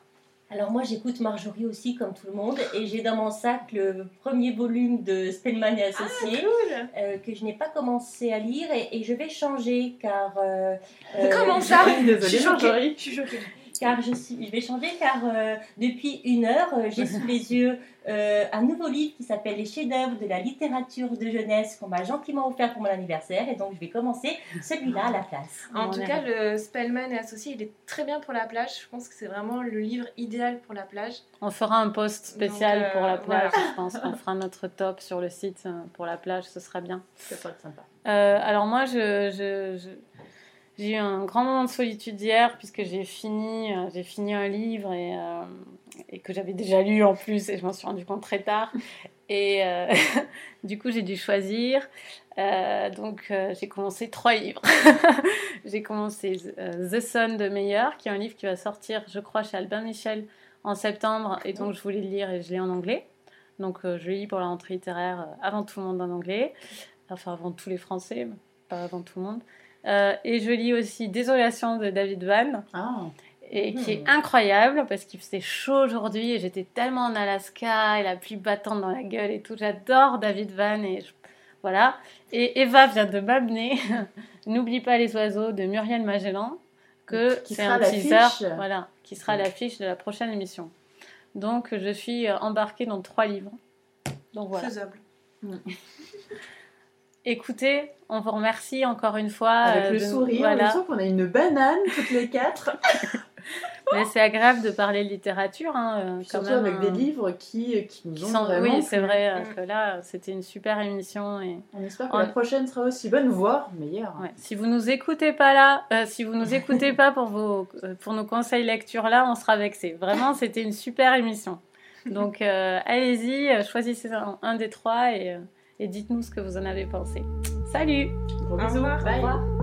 S4: Alors moi j'écoute Marjorie aussi comme tout le monde et j'ai dans mon sac le premier volume de Spellman et Associés
S2: Cool.
S4: euh, que je n'ai pas commencé à lire et, et je vais changer car euh, euh,
S2: Comment ça
S3: Désolée,
S2: Je suis choquée.
S3: Marjorie.
S2: Je suis choquée.
S4: Car je, suis, je vais changer car euh, depuis une heure euh, j'ai sous les yeux euh, un nouveau livre qui s'appelle Les chefs-d'œuvre de la littérature de jeunesse qu'on m'a gentiment offert pour mon anniversaire et donc je vais commencer celui-là à la place.
S2: En tout cas, le Spellman et associé, il est très bien pour la plage. Je pense que c'est vraiment le livre idéal pour la plage.
S1: On fera un post spécial
S2: Donc, euh,
S1: pour la plage,
S2: voilà.
S1: je pense. On fera notre top sur le site pour la plage, ce sera bien.
S3: Ça pourrait être sympa.
S1: Euh, alors moi, je, je- je- j'ai eu un grand moment de solitude hier puisque j'ai fini, euh, j'ai fini un livre et, euh, et que j'avais déjà lu en plus et je m'en suis rendu compte très tard. Et euh, [LAUGHS] du coup, j'ai dû choisir. Donc, j'ai commencé trois livres. [LAUGHS] j'ai commencé The Sun de Meyer, qui est un livre qui va sortir, je crois, chez Albin Michel en septembre. Et donc, je voulais le lire et je l'ai en anglais. Donc, je le lis pour la rentrée littéraire avant tout le monde en anglais. Enfin, avant tous les Français, pas avant tout le monde. Euh, et je lis aussi Désolation de David Van
S3: Ah,
S1: et qui est
S4: Hmm.
S1: incroyable parce qu'il faisait chaud aujourd'hui et j'étais tellement en Alaska et la pluie battante dans la gueule et tout. J'adore David Van et je- voilà. Et Eva vient de m'amener [LAUGHS] N'oublie pas les oiseaux de Muriel Magellan que
S3: Qui
S1: c'est
S3: sera
S1: un
S3: à
S1: teaser,
S3: l'affiche.
S1: voilà, qui sera à l'affiche de la prochaine émission. Donc je suis euh, embarquée dans trois livres. Donc voilà.
S2: Faisable. [LAUGHS]
S1: Écoutez, on vous remercie encore une fois.
S3: avec
S1: euh,
S3: le
S1: de nous-
S3: sourire,
S1: voilà.
S3: on sent qu'on a une banane toutes les quatre. [LAUGHS] [LAUGHS]
S1: Mais c'est agréable de parler de littérature, hein, euh, quand
S3: Surtout
S1: même.
S3: avec
S1: hein,
S3: des livres qui, qui nous
S1: qui
S3: ont
S1: sont-
S3: vraiment
S1: Oui, c'est vrai euh,
S2: Mm.
S1: que là, c'était une super émission. Et...
S3: On espère que
S1: On-
S3: la prochaine sera aussi bonne, voire meilleure.
S1: Ouais. Si vous nous écoutez pas là, euh, si vous nous écoutez pas pour, vos, euh, pour nos conseils lecture là, on sera vexé. Vraiment, c'était une super émission. Donc, euh, allez-y, euh, choisissez un, un des trois et, euh, et dites-nous ce que vous en avez pensé. Salut
S3: Gros
S2: Au
S3: bisous.
S2: revoir.
S3: Bye.
S4: Au revoir.